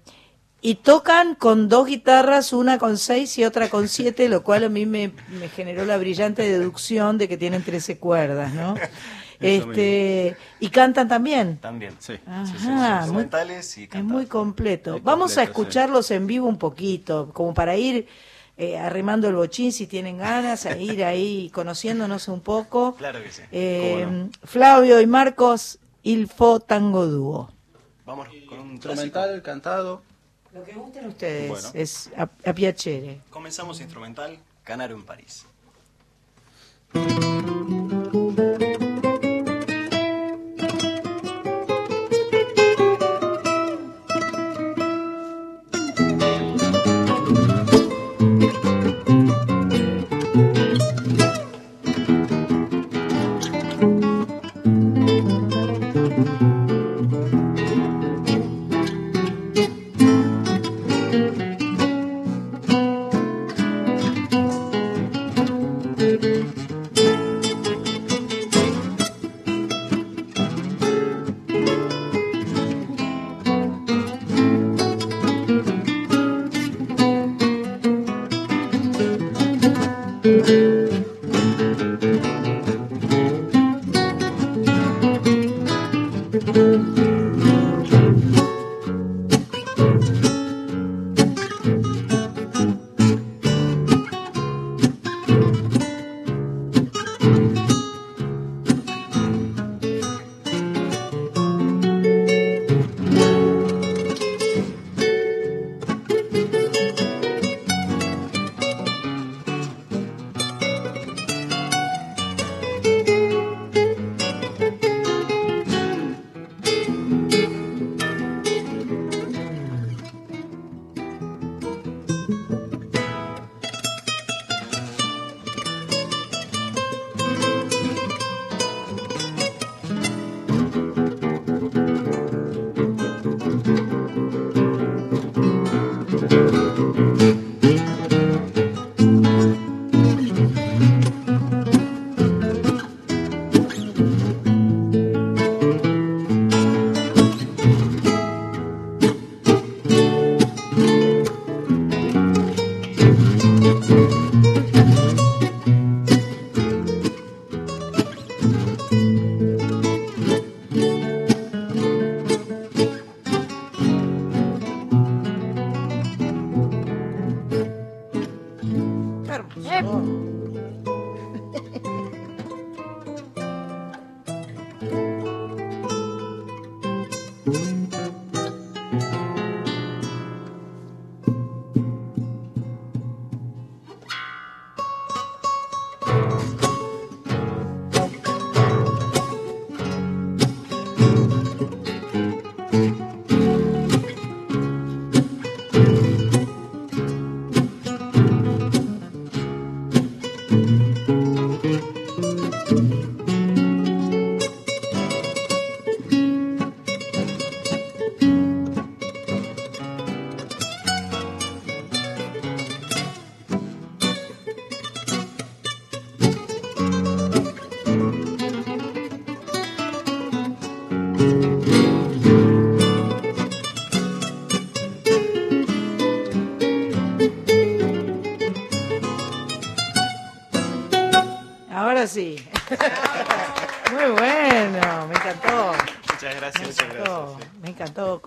y tocan con dos guitarras, una con seis y otra con siete, lo cual a mí me, me generó la brillante deducción de que tienen 13 cuerdas, ¿no? este Y cantan también. También. Sí. Ajá, sí, sí, sí. muy- y es muy completo. Muy Vamos a completo, escucharlos en vivo un poquito, como para ir eh, arrimando el bochín si tienen ganas, a ir ahí conociéndonos un poco. Claro que sí. Eh, no. Flavio y Marcos, Ilfo Tango Dúo. Vamos con un clásico. Instrumental, cantado. Lo que gusten ustedes Bueno. es a, a piacere. Comenzamos instrumental, Canaro en París.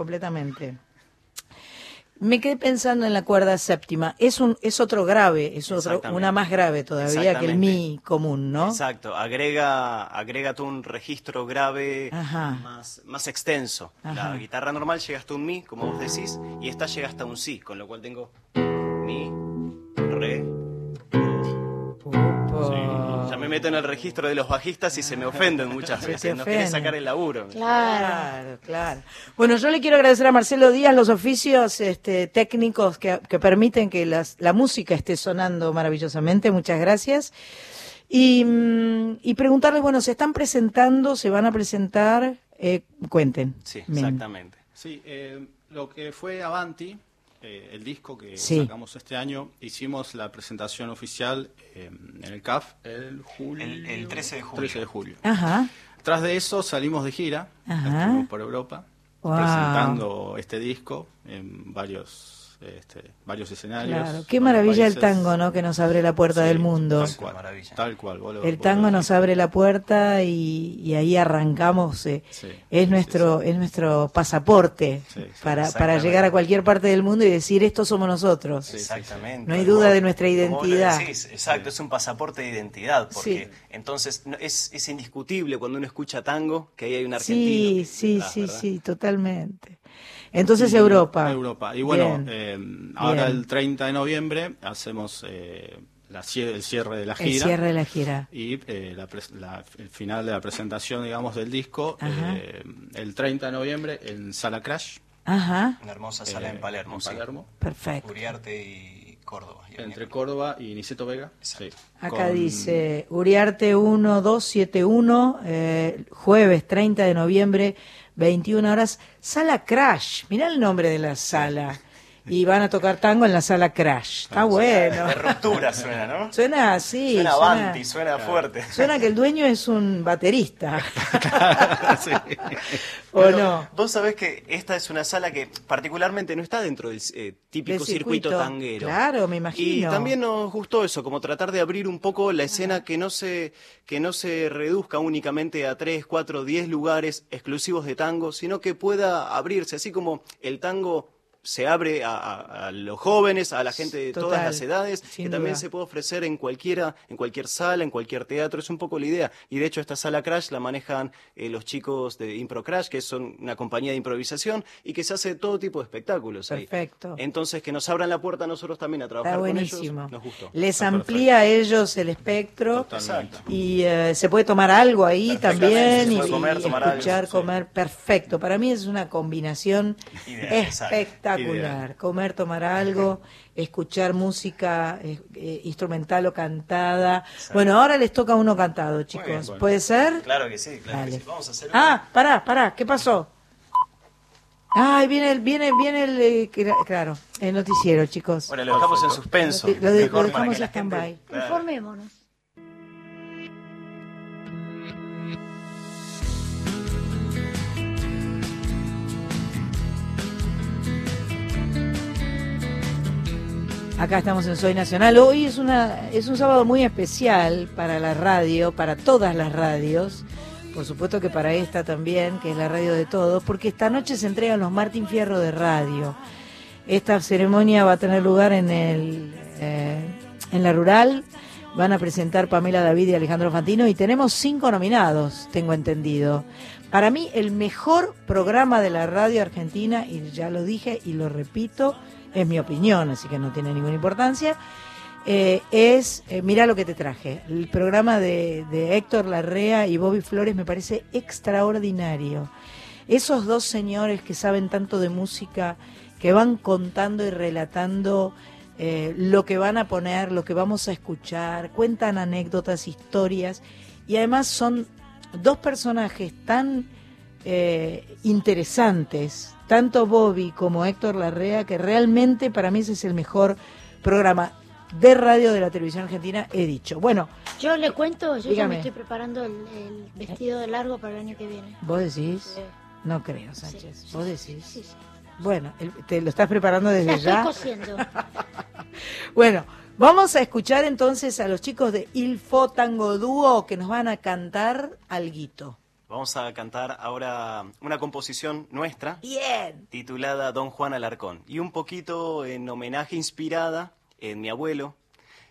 Completamente. Me quedé pensando en la cuerda séptima. Es un es otro grave, es otro, una más grave todavía que el mi común, ¿no? Exacto, agrega, agrega tú un registro grave más, más extenso. Ajá. La guitarra normal llega hasta un mi, como vos decís, y esta llega hasta un si, con lo cual tengo mi, re. Meto en el registro de los bajistas y se me ofenden muchas veces. No quieren sacar el laburo. Claro, claro. Bueno, yo le quiero agradecer a Marcelo Díaz los oficios este, técnicos que, que permiten que las- la música esté sonando maravillosamente. Muchas gracias. Y, mm, y preguntarles, bueno, ¿se están presentando? ¿Se van a presentar? Eh, cuenten. Sí, Bien. exactamente. Sí, eh, lo que fue Avanti, eh, el disco que Sí. sacamos este año, hicimos la presentación oficial eh, en el CAF el, julio, El- el 13 de julio. 13 de julio. Ajá. Tras de eso salimos de gira, por Europa, Wow. presentando este disco en varios, este, varios escenarios. Claro, qué maravilla el tango, ¿no? Que nos abre la puerta Sí, del mundo. Tal cual, tal cual. vos lo- El vos tango lo nos abre la puerta y, y ahí arrancamos. eh, Sí, es nuestro es nuestro pasaporte para, para llegar a cualquier parte del mundo y decir esto somos nosotros. Exactamente. No hay duda de nuestra identidad. decís, exacto, es un pasaporte de identidad, porque Sí. entonces no- es, es indiscutible cuando uno escucha tango que ahí hay un argentino. Sí, que- sí, ah, sí, ¿verdad? sí, totalmente. Entonces Y- Europa. Europa. Y bueno, eh, ahora Bien. el 30 de noviembre hacemos eh, la el cierre de la El gira. cierre de la gira. Y eh, la pres- la- el final de la presentación, digamos, del disco, eh, el 30 de noviembre en Sala Crash. Ajá. Una hermosa sala Eh, en Palermo, en sí. Palermo. Perfecto. Uriarte y Córdoba. y el Entre Córdoba y Niceto Vega. Sí. Acá Con- dice Uriarte 1271, eh, jueves 30 de noviembre, 21 horas, Sala Crash. Mirá el nombre de la sala. Y van a tocar tango en la sala Crash. Está bueno. De ruptura suena, ¿no? Suena así. Suena avanti, suena fuerte. Suena que el dueño es un baterista. Sí. ¿O Bueno, no? Vos sabés que esta es una sala que particularmente no está dentro del eh, típico circuito, circuito. tanguero. Claro, me Y imagino. también nos gustó eso, como tratar de abrir un poco la escena que no se que no se reduzca únicamente a tres, cuatro, diez lugares exclusivos de tango, sino que pueda abrirse, así como el tango se abre a, a- a los jóvenes, a la gente de todas las edades, que también se puede ofrecer en cualquiera, en cualquier sala, en cualquier teatro, es un poco la idea. Y de hecho esta sala Crash la manejan eh, los chicos de Impro Crash, que son una compañía de improvisación y que se hace todo tipo de espectáculos ahí. Perfecto. Entonces que nos abran la puerta a nosotros también a trabajar Está con buenísimo. ellos, nos gustó. Les Está amplía a ellos el espectro Exacto. y eh, se puede tomar algo ahí también se y, puede comer, y tomar algo, escuchar, sí. comer. Perfecto. Para mí es una combinación Ideal, exacto. Espectacular. Comer, tomar algo, escuchar música eh, eh, instrumental o cantada. Bueno, ahora les toca uno cantado, chicos. bien, bueno. ¿Puede ser? Claro que sí, claro que Dale. sí. Vamos a hacer Ah, pará, pará, ¿qué pasó? Ay, viene el, viene, viene el, eh, cla- claro, el noticiero, chicos. Bueno, lo dejamos en suspenso. Lo, de- lo dejamos que en stand-by. Informémonos. Acá estamos en Soy Nacional. Hoy es una es un sábado muy especial para la radio, para todas las radios. Por supuesto que para esta también, que es la radio de todos, porque esta noche se entregan los Martín Fierro de radio. Esta ceremonia va a tener lugar en el eh, en la rural. Van a presentar Pamela David y Alejandro Fantino y tenemos cinco nominados, tengo entendido. Para mí el mejor programa de la radio argentina, y ya lo dije y lo repito, es mi opinión, así que no tiene ninguna importancia, eh, es eh, Mira lo que te traje. El programa de, de Héctor Larrea y Bobby Flores me parece extraordinario. Esos dos señores que saben tanto de música, que van contando y relatando eh, lo que van a poner, lo que vamos a escuchar, cuentan anécdotas, historias, y además son dos personajes tan eh, interesantes, tanto Bobby como Héctor Larrea, que realmente para mí ese es el mejor programa de radio de la televisión argentina, he dicho. Bueno, Yo le cuento, yo ya me estoy preparando el, el vestido de largo para el año que viene. vos decís, Sí. no creo, Sánchez, Sí, vos decís. sí, sí. Bueno, el- te lo estás preparando desde La estoy ya. cosiendo. Bueno, vamos a escuchar entonces a los chicos de Il Fo Tango Dúo que nos van a cantar alguito. Vamos a cantar ahora una composición nuestra Bien. titulada Don Juan Alarcón y un poquito en homenaje inspirada en mi abuelo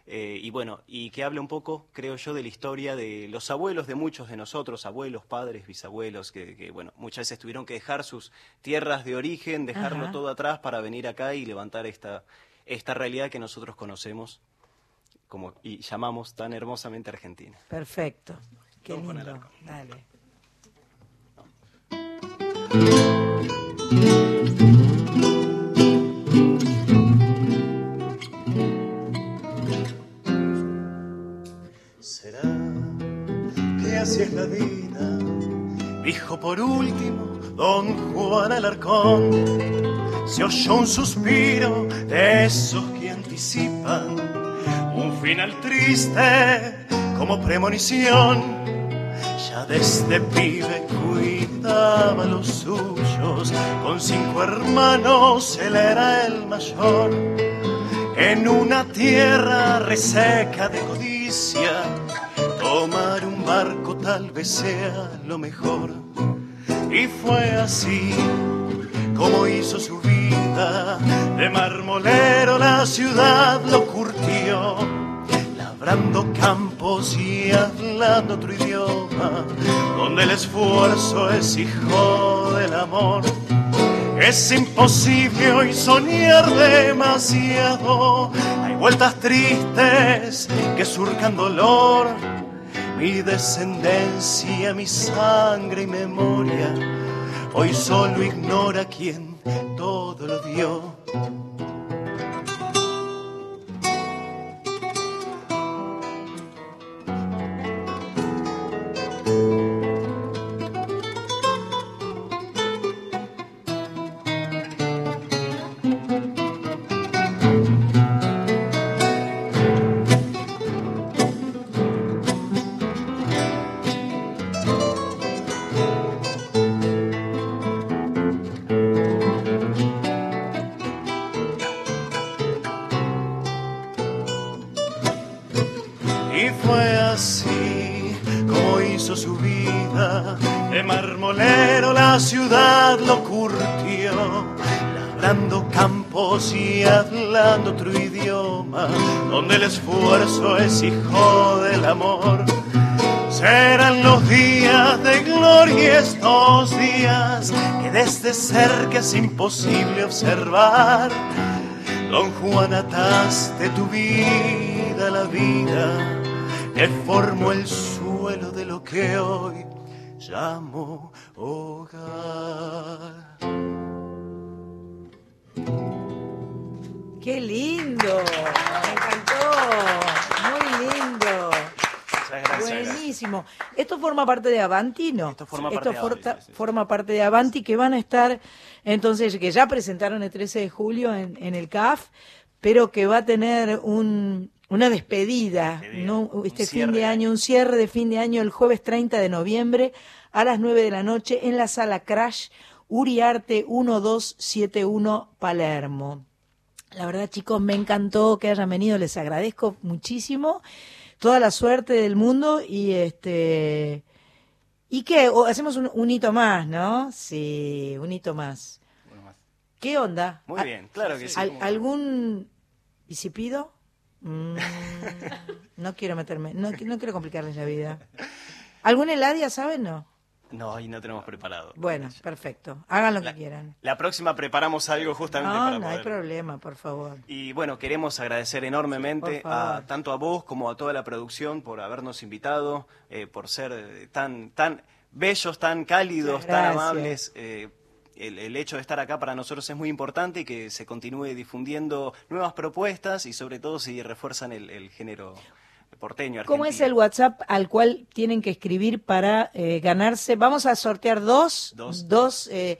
eh, y bueno, y que habla un poco, creo yo, de la historia de los abuelos de muchos de nosotros, abuelos, padres, bisabuelos, que, que, bueno, muchas veces tuvieron que dejar sus tierras de origen, dejarlo Ajá. todo atrás para venir acá y levantar esta, esta realidad que nosotros conocemos como, y llamamos tan hermosamente Argentina. Perfecto. Qué lindo. Dale. ¿Será que así es la vida? Dijo por último don Juan Alarcón. Se oyó un suspiro de esos que anticipan un final triste como premonición. Ya desde pibe cuidaba los suyos, con cinco hermanos él era el mayor. En una tierra reseca de codicia, tomar un barco tal vez sea lo mejor. Y fue así como hizo su vida, de marmolero la ciudad lo curtió, labrando campos y hablando otro idioma, donde el esfuerzo es hijo del amor. Es imposible hoy soñar demasiado. Hay vueltas tristes que surcan dolor. Mi descendencia, mi sangre y memoria. Hoy solo ignora quien todo lo dio. Fue así como hizo su vida. De marmolero la ciudad lo curtió, labrando campos y hablando otro idioma, donde el esfuerzo es hijo del amor. Serán los días de gloria estos días que desde cerca es imposible observar. Don Juan, ataste tu vida a la vida que formó el suelo de lo que hoy llamo hogar. ¡Qué lindo! Me encantó. Muy lindo. Buenísimo. Esto forma parte de Avanti, ¿no? Esto forma parte de Avanti, forma parte de Avanti, que van a estar, entonces, que ya presentaron el 13 de julio en, en el CAF, pero que va a tener un, una despedida, ¿no? Este fin cierre de de año, un cierre de fin de año el jueves 30 de noviembre a las 9 de la noche en la sala Crash Uriarte 1271 Palermo. La verdad, chicos, me encantó que hayan venido, les agradezco muchísimo. Toda la suerte del mundo y este ¿Y qué? O hacemos un, un hito más, ¿no? Sí, un hito más. ¿Qué onda? Muy ¿A- bien, claro que sí. ¿Algún visipido? Mm, no quiero meterme, no, no quiero complicarles la vida. ¿Algún Eladia, saben? No. No, ahí no tenemos preparado. Bueno, perfecto. Hagan lo que quieran. La próxima preparamos algo justamente No, para no hay poder- problema, por favor. Y bueno, queremos agradecer enormemente a tanto a vos como a toda la producción por habernos invitado, eh, por ser eh, tan tan bellos, tan cálidos, tan amables. eh, el, el hecho de estar acá para nosotros es muy importante y que se continúe difundiendo nuevas propuestas y sobre todo si refuerzan el, el género porteño argentino. ¿Cómo es el WhatsApp al cual tienen que escribir para eh, ganarse? Vamos a sortear dos, Dos. eh,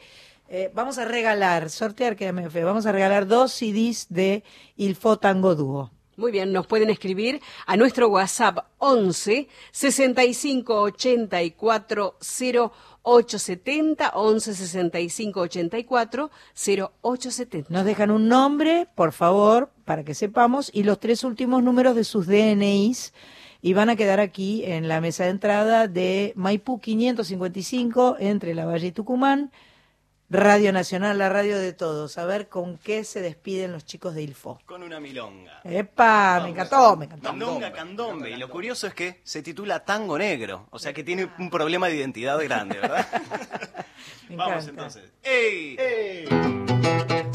eh, vamos a regalar, sortear, que me fe, vamos a regalar dos CDs de Il Fo Tango Dúo. Muy bien, nos pueden escribir a nuestro WhatsApp 11 65 84 0870 11 65 84 0870. Nos dejan un nombre, por favor, para que sepamos, y los tres últimos números de sus DNIs. Y van a quedar aquí en la mesa de entrada de Maipú 555, entre La Valle y Tucumán. Radio Nacional, la radio de todos. A ver con qué se despiden los chicos de Ilfo. Con una milonga. ¡Epa! Me encantó, me encantó. Milonga candombe. Y lo curioso es que se titula Tango Negro. O sea que tiene un problema de identidad grande, ¿verdad? Me Vamos entonces. ¡Ey! Tango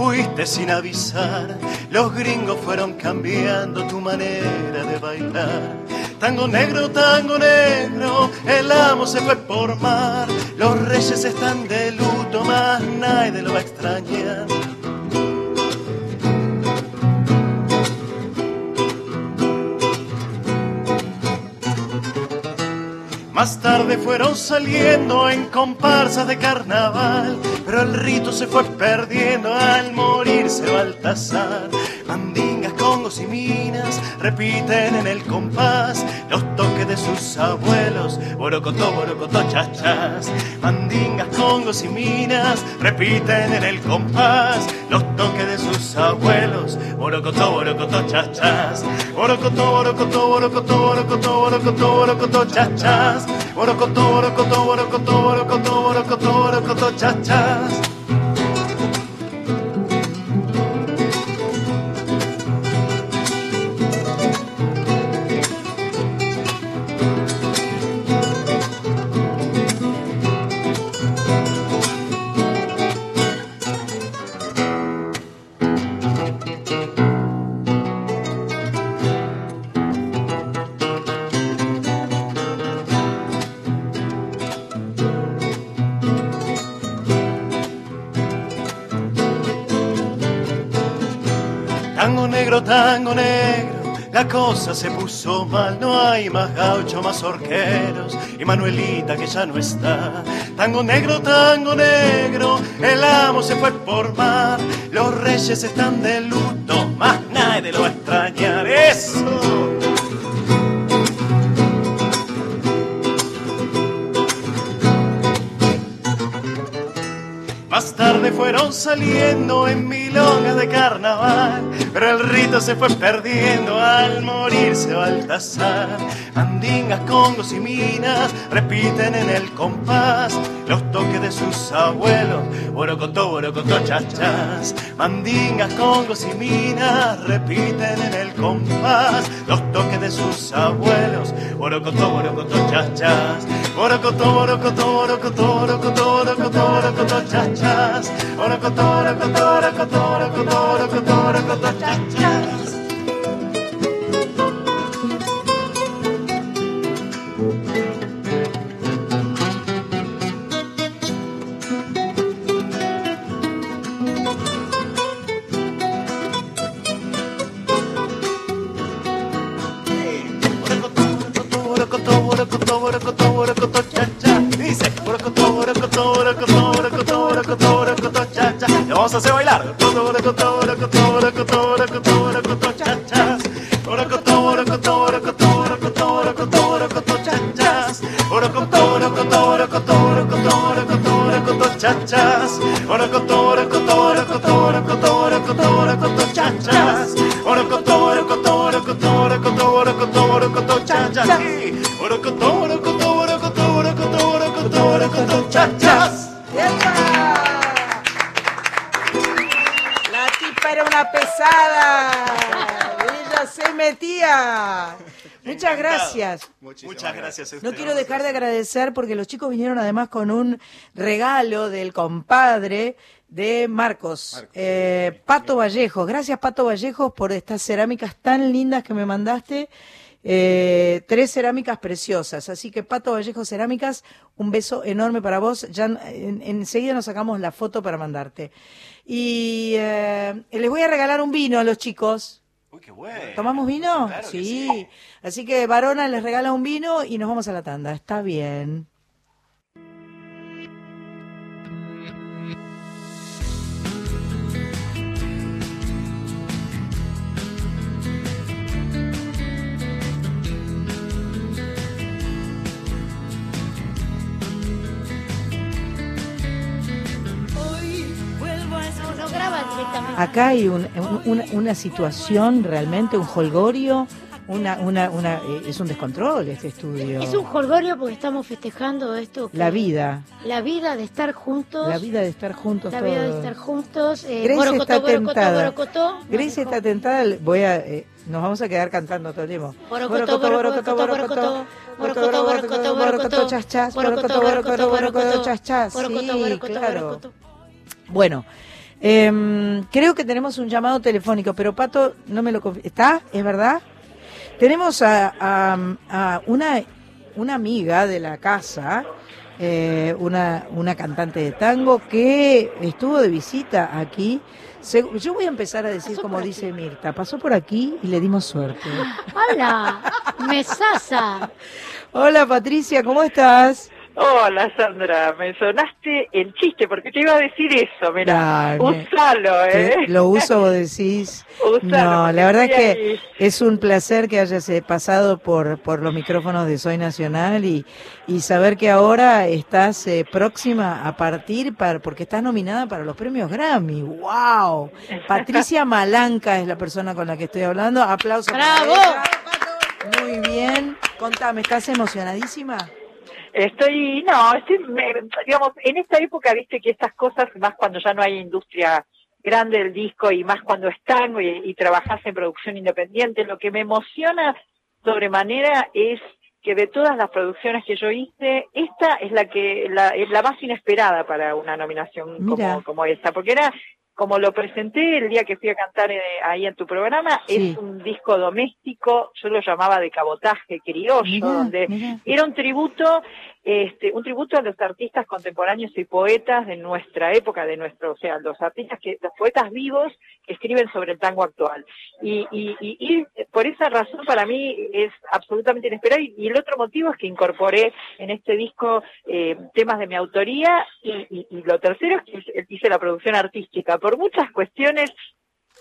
fuiste sin avisar. Los gringos fueron cambiando tu manera de bailar. Tango negro, tango negro, el amo se fue por mar. Los reyes están de luto, más nadie lo va a extrañar. Más tarde fueron saliendo en comparsas de carnaval, pero el rito se fue perdiendo al morirse Baltasar. Y minas repiten en el compás los toques de sus abuelos, borocotó, borocotó, chachas. Mandingas, congos y minas repiten en el compás los toques de sus abuelos, borocotó, borocotó, chachas. Borocotó, borocotó, borocotó, borocotó, borocotó, borocotó, chachas. Borocotó, borocotó, borocotó, borocotó, borocotó, borocotó, chachas. Cosa se puso mal, no hay más gaucho, más orqueros, y Manuelita que ya no está. Tango negro, tango negro, el amo se fue por mar, los reyes están de luto, más nadie lo va a extrañar. Eso. Fueron saliendo en milongas de carnaval, pero el rito se fue perdiendo al morirse Baltasar. Mandingas, congos y minas repiten en el compás los toques de sus abuelos, borocotó, borocotó, chachas. Mandingas, congos y minas repiten en el compás los toques de sus abuelos, borocotó, borocotó, chachas. Borocotó, borocotó, borocotó, borocotó, borocotó, borocotó, chachas. Borocotó, borocotó, borocotó, borocotó, borocotó, chachas. Vamos a hacer bailar. Chachas. Chachas. Borocotó, borocotó, borocotó, borocotó, borocotó, borocotó, chachas. Borocotó, borocotó, gracias. Muchas gracias No quiero dejar de agradecer porque los chicos vinieron además con un regalo del compadre de Marcos, eh, Pato Vallejos. Gracias Pato Vallejos por estas cerámicas tan lindas que me mandaste. Eh, tres cerámicas preciosas. Así que Pato Vallejos Cerámicas, un beso enorme para vos. Ya en- enseguida nos sacamos la foto para mandarte. Y eh, les voy a regalar un vino a los chicos. Uy, qué bueno. ¿Tomamos vino? Claro que sí. Así que Varona les regala un vino y nos vamos a la tanda. Está bien. No, no graba directamente. Acá hay un- un- una, una situación realmente, un holgorio, una, una, una, eh, es un descontrol este estudio. Es un jolgorio porque estamos festejando esto. que- La vida, La vida de estar juntos. la vida de estar juntos La vida de estar juntos. Eh, borocotó, está borocotó, tentada. borocotó. Grace está tentada, voy a, eh, nos vamos a quedar cantando todo el tiempo. Borocotó, borocotó, borocotó, borocotó, borocotó, borocotó, chas, chas, borocotó, borocotó, borocotó, borocotó, borocotó, chas, chas. borocotó, Sí, borocotó, claro. borocotó. Bueno, em, creo que tenemos un llamado telefónico, pero Pato no me lo ¿Está? ¿Es verdad? Tenemos a, a- a una, una amiga de la casa, eh, una, una cantante de tango que estuvo de visita aquí. Se- yo voy a empezar a decir Pasó como dice Mirta, pasó por aquí y le dimos suerte. ¡Hola! ¡Mesasa! Hola Patricia, ¿cómo estás? Hola Sandra, me sonaste el chiste porque te iba a decir eso, mira, Dale. usalo, ¿eh? ¿Lo uso vos decís? Usalo, No, la verdad es que ahí. es un placer que hayas eh, pasado por, por los micrófonos de Soy Nacional y, y saber que ahora estás eh, próxima a partir para, porque estás nominada para los premios Grammy. ¡Wow! Patricia Malanca es la persona con la que estoy hablando. Aplausos. para ¡Bravo! ella. Muy bien. Contame, ¿estás emocionadísima? Estoy, no, estoy, me- digamos, en esta época, viste que estas cosas, más cuando ya no hay industria grande del disco y más cuando es tango y, y trabajas en producción independiente, lo que me emociona sobremanera es que de todas las producciones que yo hice, esta es la que la, es la más inesperada para una nominación Mira. como, como esta, porque era como lo presenté el día que fui a cantar eh, ahí en tu programa, Sí. es un disco doméstico, yo lo llamaba de cabotaje criollo, Mirá, donde mirá. era un tributo, este, un tributo a los artistas contemporáneos y poetas de nuestra época, de nuestro, o sea, los artistas que, los poetas vivos que escriben sobre el tango actual. Y, y, y, y por esa razón para mí es absolutamente inesperado. Y, el otro motivo es que incorporé en este disco eh, temas de mi autoría y, lo tercero es que hice la producción artística. Por muchas cuestiones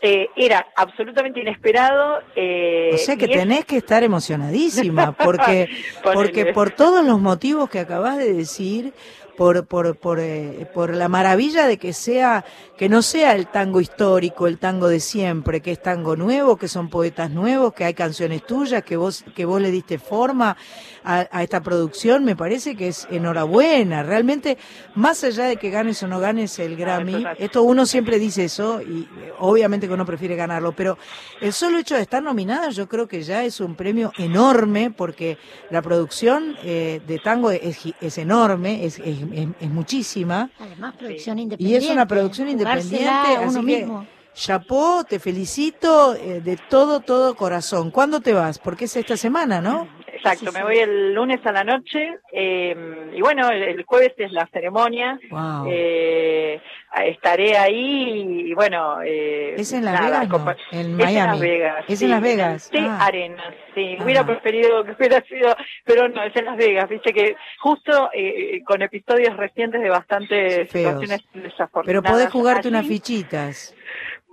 eh, era absolutamente inesperado. eh, O sea que es- tenés que estar emocionadísima, porque, porque por todos los motivos que acabas de decir, por, por, por, eh, por la maravilla de que sea, que no sea el tango histórico, el tango de siempre, que es tango nuevo, que son poetas nuevos, que hay canciones tuyas, que vos, que vos le diste forma a, a esta producción, me parece que es enhorabuena. Realmente, más allá de que ganes o no ganes el Grammy, esto uno siempre dice eso, y eh, obviamente que uno prefiere ganarlo, pero el solo hecho de estar nominada yo creo que ya es un premio enorme porque la producción eh, de tango es, es enorme, es, es, es- es muchísima Además, producción y independiente. es una producción independiente, a uno así que mismo. Chapó, te felicito eh, de todo, todo corazón. ¿Cuándo te vas? Porque es esta semana, ¿no? Exacto, me voy el lunes a la noche eh, y bueno, el, el jueves es la ceremonia. Wow. Eh, estaré ahí y bueno. Eh, ¿Es en Las nada, Vegas? no? En Es en Miami. Las Vegas. ¿Es sí, en Las Vegas? Sí, Ah. Arenas, sí. Hubiera preferido que hubiera sido, pero no, es en Las Vegas. Viste que justo eh, con episodios recientes de bastantes Feos. situaciones desafortunadas. Pero podés jugarte allí. unas fichitas.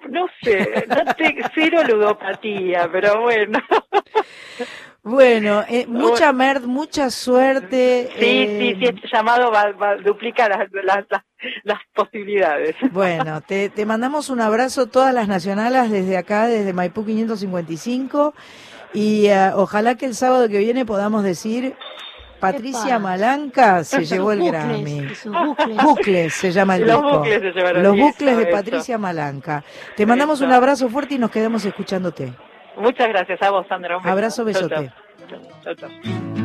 No sé, no te, cero ludopatía, pero bueno. Bueno, eh, mucha merd, mucha suerte. Sí, eh, sí, sí, este llamado va, va- duplica las, las, las, las posibilidades. Bueno, te, te mandamos un abrazo todas las nacionalas desde acá, desde Maipú 555. Y eh, ojalá que el sábado que viene podamos decir, Patricia Epa. Malanca se llevó el bucles, Grammy. bucles. Bucles se llama el Los disco. bucles se llevaron, Los eso, bucles de eso. Patricia Malanca. Te mandamos un abrazo fuerte y nos quedamos escuchándote. Muchas gracias a vos, Sandra. Un. Abrazo, Chau, besote. chau. Chau, chau.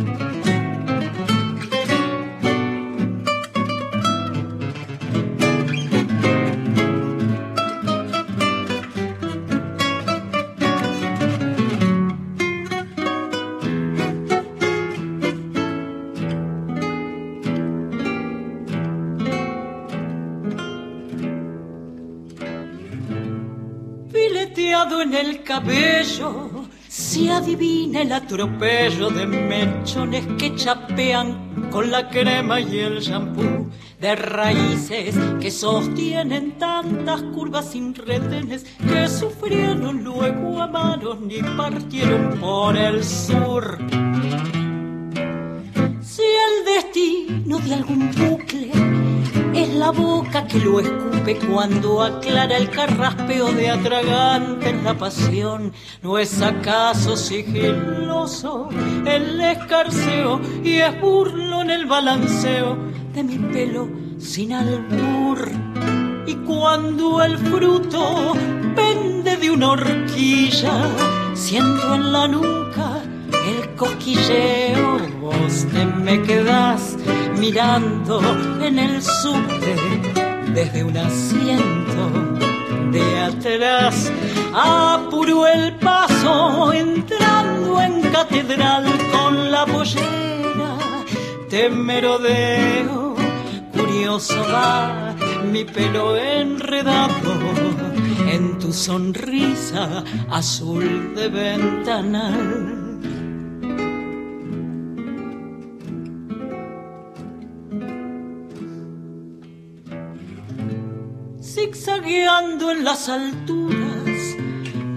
En el cabello, se adivina el atropello de mechones que chapean con la crema y el shampoo, de raíces que sostienen tantas curvas sin retenes que sufrieron luego amaron y partieron por el sur. Si el destino de algún bucle es la boca que lo escupe cuando aclara el carraspeo de atragante en la pasión. ¿No es acaso sigiloso el escarceo y es burlo en el balanceo de mi pelo sin albur? Y cuando el fruto pende de una horquilla, siento en la nuca el cosquilleo, vos te me quedás mirando en el subte desde un asiento de atrás. Apuro el paso entrando en catedral con la pollera, te merodeo, curioso va mi pelo enredado en tu sonrisa azul de ventanal. En las alturas,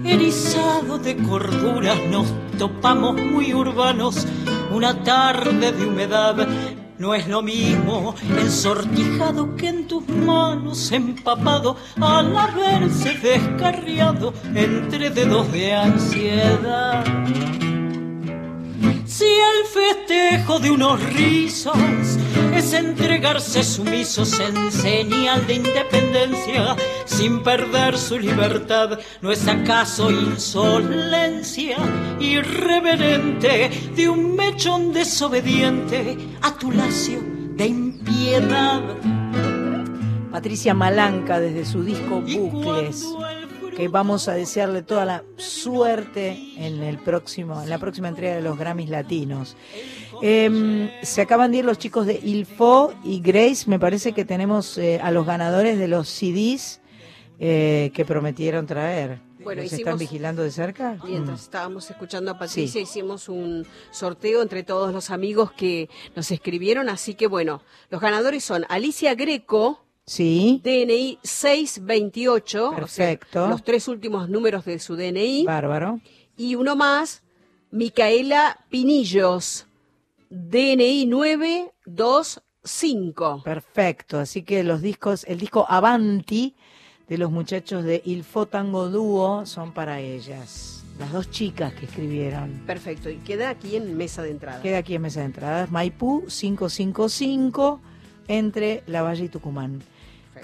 erizado de corduras, nos topamos muy urbanos una tarde de humedad. No es lo mismo ensortijado que en tus manos empapado al haberse descarriado entre dedos de ansiedad. Si el festejo de unos rizos es entregarse sumisos en señal de independencia sin perder su libertad, ¿no es acaso insolencia irreverente de un mechón desobediente a tu lacio de impiedad? Patricia Malanca desde su disco Bucles, que vamos a desearle toda la suerte en el próximo, en la próxima entrega de los Grammys Latinos. Em, se acaban de ir los chicos de Ilfo y Grace, me parece que tenemos eh, a los ganadores de los CDs eh, que prometieron traer. Bueno, ¿Los hicimos- están vigilando de cerca? Mientras Mm. estábamos escuchando a Patricia, hicimos un sorteo entre todos los amigos que nos escribieron, así que bueno, los ganadores son Alicia Greco, Sí. DNI 628. o sea, Perfecto. los tres últimos números de su DNI. Bárbaro. Y uno más, Micaela Pinillos. DNI 925. Perfecto. Así que los discos, el disco Avanti de los muchachos de Il Fo Tango Dúo son para ellas. Las dos chicas que escribieron. Perfecto. Y queda aquí en mesa de entrada. Queda aquí en mesa de entradas. Maipú 555 entre La Valle y Tucumán.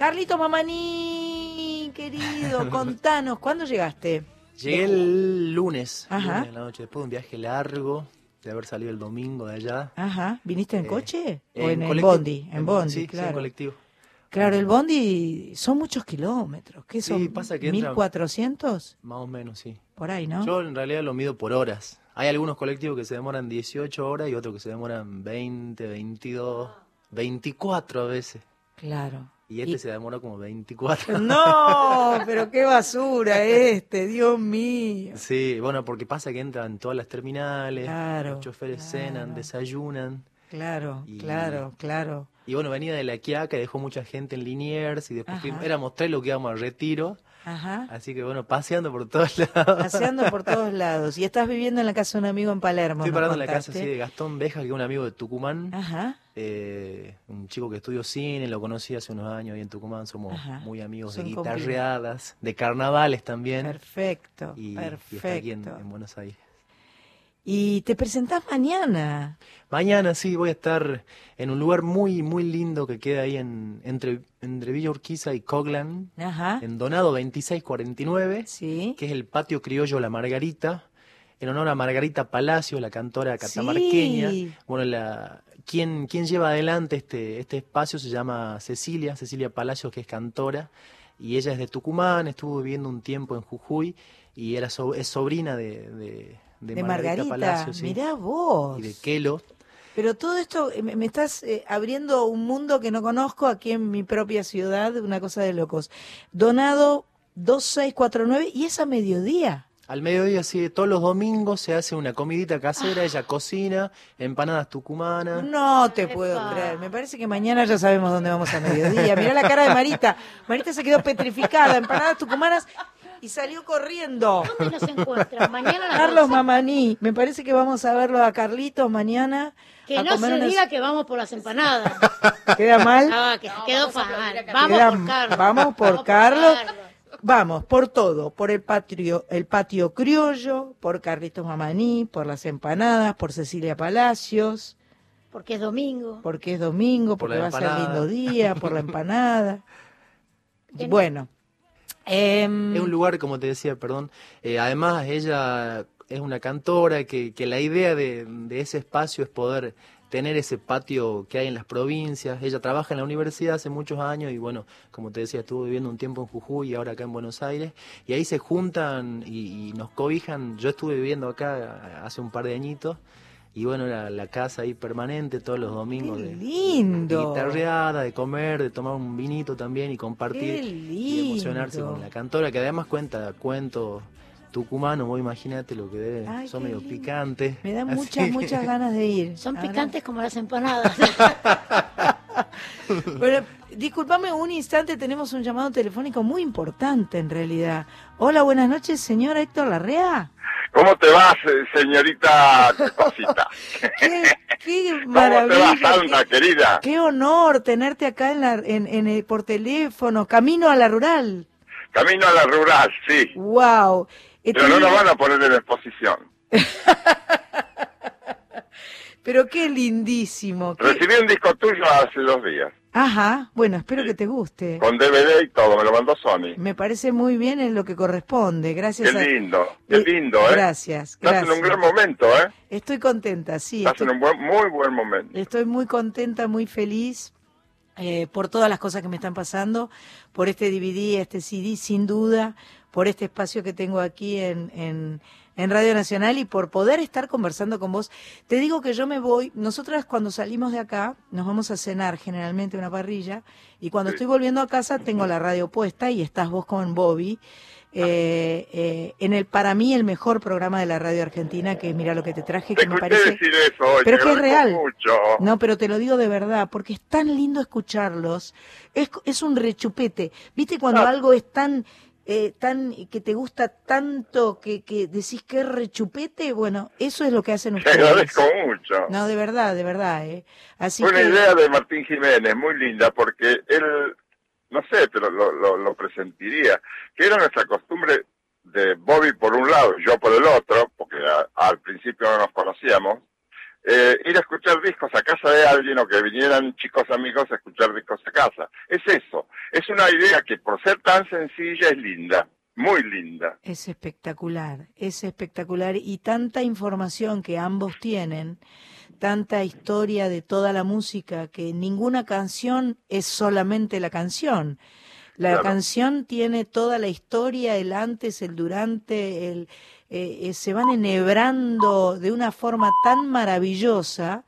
Carlito Mamaní, querido, contanos, ¿cuándo llegaste? Llegué el lunes, Ajá. lunes de la noche, después de un viaje largo, de haber salido el domingo de allá. Ajá, ¿viniste en Eh, coche? ¿O en, el bondi? En bondi, sí, sí, en claro. colectivo. Claro, el bondi son muchos kilómetros. ¿Qué Sí, son? pasa que entra- ¿1400? Más o menos, sí. Por ahí, ¿no? Yo en realidad lo mido por horas. Hay algunos colectivos que se demoran 18 horas y otros que se demoran 20, 22, 24 a veces. Claro. Y este se demora como 24. No, pero qué basura este, Dios mío. Sí, bueno, porque pasa que entran todas las terminales, Claro, los choferes cenan, desayunan. Claro, Y- claro, claro. Y bueno, venía de la Quiaca, dejó mucha gente en Liniers y después Ajá. éramos tres los que íbamos al retiro. Ajá. Así que bueno, paseando por todos lados. Paseando por todos lados. Y estás viviendo en la casa de un amigo en Palermo. Estoy parando en la casa sí, de Gastón Beja, que es un amigo de Tucumán. Ajá. Eh, un chico que estudió cine, lo conocí hace unos años ahí en Tucumán. Somos Ajá. muy amigos de guitarreadas, de carnavales también. Perfecto, Y, y perfecto. está aquí en, en Buenos Aires. Y te presentás mañana. Mañana sí voy a estar en un lugar muy, muy lindo que queda ahí en, entre, entre Villa Urquiza y Coglan, Ajá. en Donado 2649, Sí. que es el patio criollo La Margarita, en honor a Margarita Palacio, la cantora catamarqueña. Sí. Bueno, la, quien, quien lleva adelante este, este espacio se llama Cecilia, Cecilia Palacios, que es cantora, y ella es de Tucumán, estuvo viviendo un tiempo en Jujuy, y era so- es sobrina de, de, de De, Margarita, Margarita. Palacios. sí, Mirá vos. Y de Kelo. Pero todo esto, eh, me, me estás eh, abriendo un mundo que no conozco aquí en mi propia ciudad, una cosa de locos. Donado 2649 y es a mediodía. Al mediodía, sí, todos los domingos se hace una comidita casera, ella cocina, empanadas tucumanas. No te puedo creer. Me parece que mañana ya sabemos dónde vamos a mediodía. Mirá la cara de Marita. Marita se quedó petrificada, empanadas tucumanas y salió corriendo. ¿Dónde nos encuentran? Mañana a las Carlos 12. Mamaní, me parece que vamos a verlo a Carlitos mañana. Que a no comer se unas- diga que vamos por las empanadas. ¿Queda mal? Ah, que quedó mal. Vamos Queda- por Carlos. Vamos por Carlos. Vamos, por todo, por el patio, el patio criollo, por Carlitos Mamaní, por las empanadas, por Cecilia Palacios, Porque es domingo. porque es domingo, Por porque la va a ser lindo día, por la empanada. Bueno, em, Es un lugar, como te decía, perdón. eh, además, ella es una cantora que, que la idea de, de ese espacio es poder tener ese patio que hay en las provincias. Ella trabaja en la universidad hace muchos años y bueno, como te decía, estuvo viviendo un tiempo en Jujuy y ahora acá en Buenos Aires. Y ahí se juntan y, y nos cobijan. Yo estuve viviendo acá hace un par de añitos. Y bueno, la, la casa ahí permanente todos los domingos. de, lindo. de guitarreada, de comer, de tomar un vinito también y compartir Qué y emocionarse lindo. con la cantora, que además cuenta cuentos tucumanos, vos imagínate lo que debe, Ay, son medio lindo. picantes. me dan Así muchas, que- muchas ganas de ir. Son Ahora- picantes como las empanadas. Bueno, discúlpame un instante, tenemos un llamado telefónico muy importante en realidad. Hola, buenas noches, señor Héctor Larrea. ¿Cómo te vas, eh, señorita Cosita? Qué, qué ¿Cómo te maravilla. vas, Sandra, querida? Qué honor tenerte acá en la, en, en el- por teléfono, camino a la rural. Camino a la rural, sí. Wow. Pero no nos van a poner en exposición. Pero qué lindísimo. qué- Recibí un disco tuyo hace dos días, Ajá, bueno, espero que te guste. con DVD y todo, me lo mandó Sony. Me parece muy bien en lo que corresponde. Gracias Qué a... lindo, qué lindo, ¿eh? Gracias, Estás gracias. en un gran momento, ¿eh? Estoy contenta, sí. Estás estoy- en un buen, muy buen momento. Estoy muy contenta, muy feliz eh, por todas las cosas que me están pasando, por este DVD, este CD, sin duda, por este espacio que tengo aquí en, en, en Radio Nacional y por poder estar conversando con vos. Te digo que yo me voy, nosotras cuando salimos de acá nos vamos a cenar generalmente una parrilla y cuando estoy volviendo a casa tengo la radio puesta y estás vos con Bobby. eh, eh, en el para mí el mejor programa de la radio argentina que es mira lo que te traje que me parece decir eso hoy, pero que es real mucho. no pero te lo digo de verdad porque es tan lindo escucharlos es, es un rechupete viste cuando Ah. algo es tan eh, tan que te gusta tanto que, que decís que rechupete bueno eso es lo que hacen Te ustedes agradezco mucho. no de verdad de verdad eh así una que idea de Martín Jiménez, muy linda, porque él, no sé, pero lo, lo, lo presentiría, que era nuestra costumbre de Bobby por un lado, yo por el otro, porque a- al principio no nos conocíamos, eh, ir a escuchar discos a casa de alguien o que vinieran chicos amigos a escuchar discos a casa. Es eso, es una idea que por ser tan sencilla es linda, muy linda. Es espectacular, es espectacular y tanta información que ambos tienen, tanta historia de toda la música, que ninguna canción es solamente la canción. La Claro. canción tiene toda la historia, el antes, el durante, el, eh, eh, se van enhebrando de una forma tan maravillosa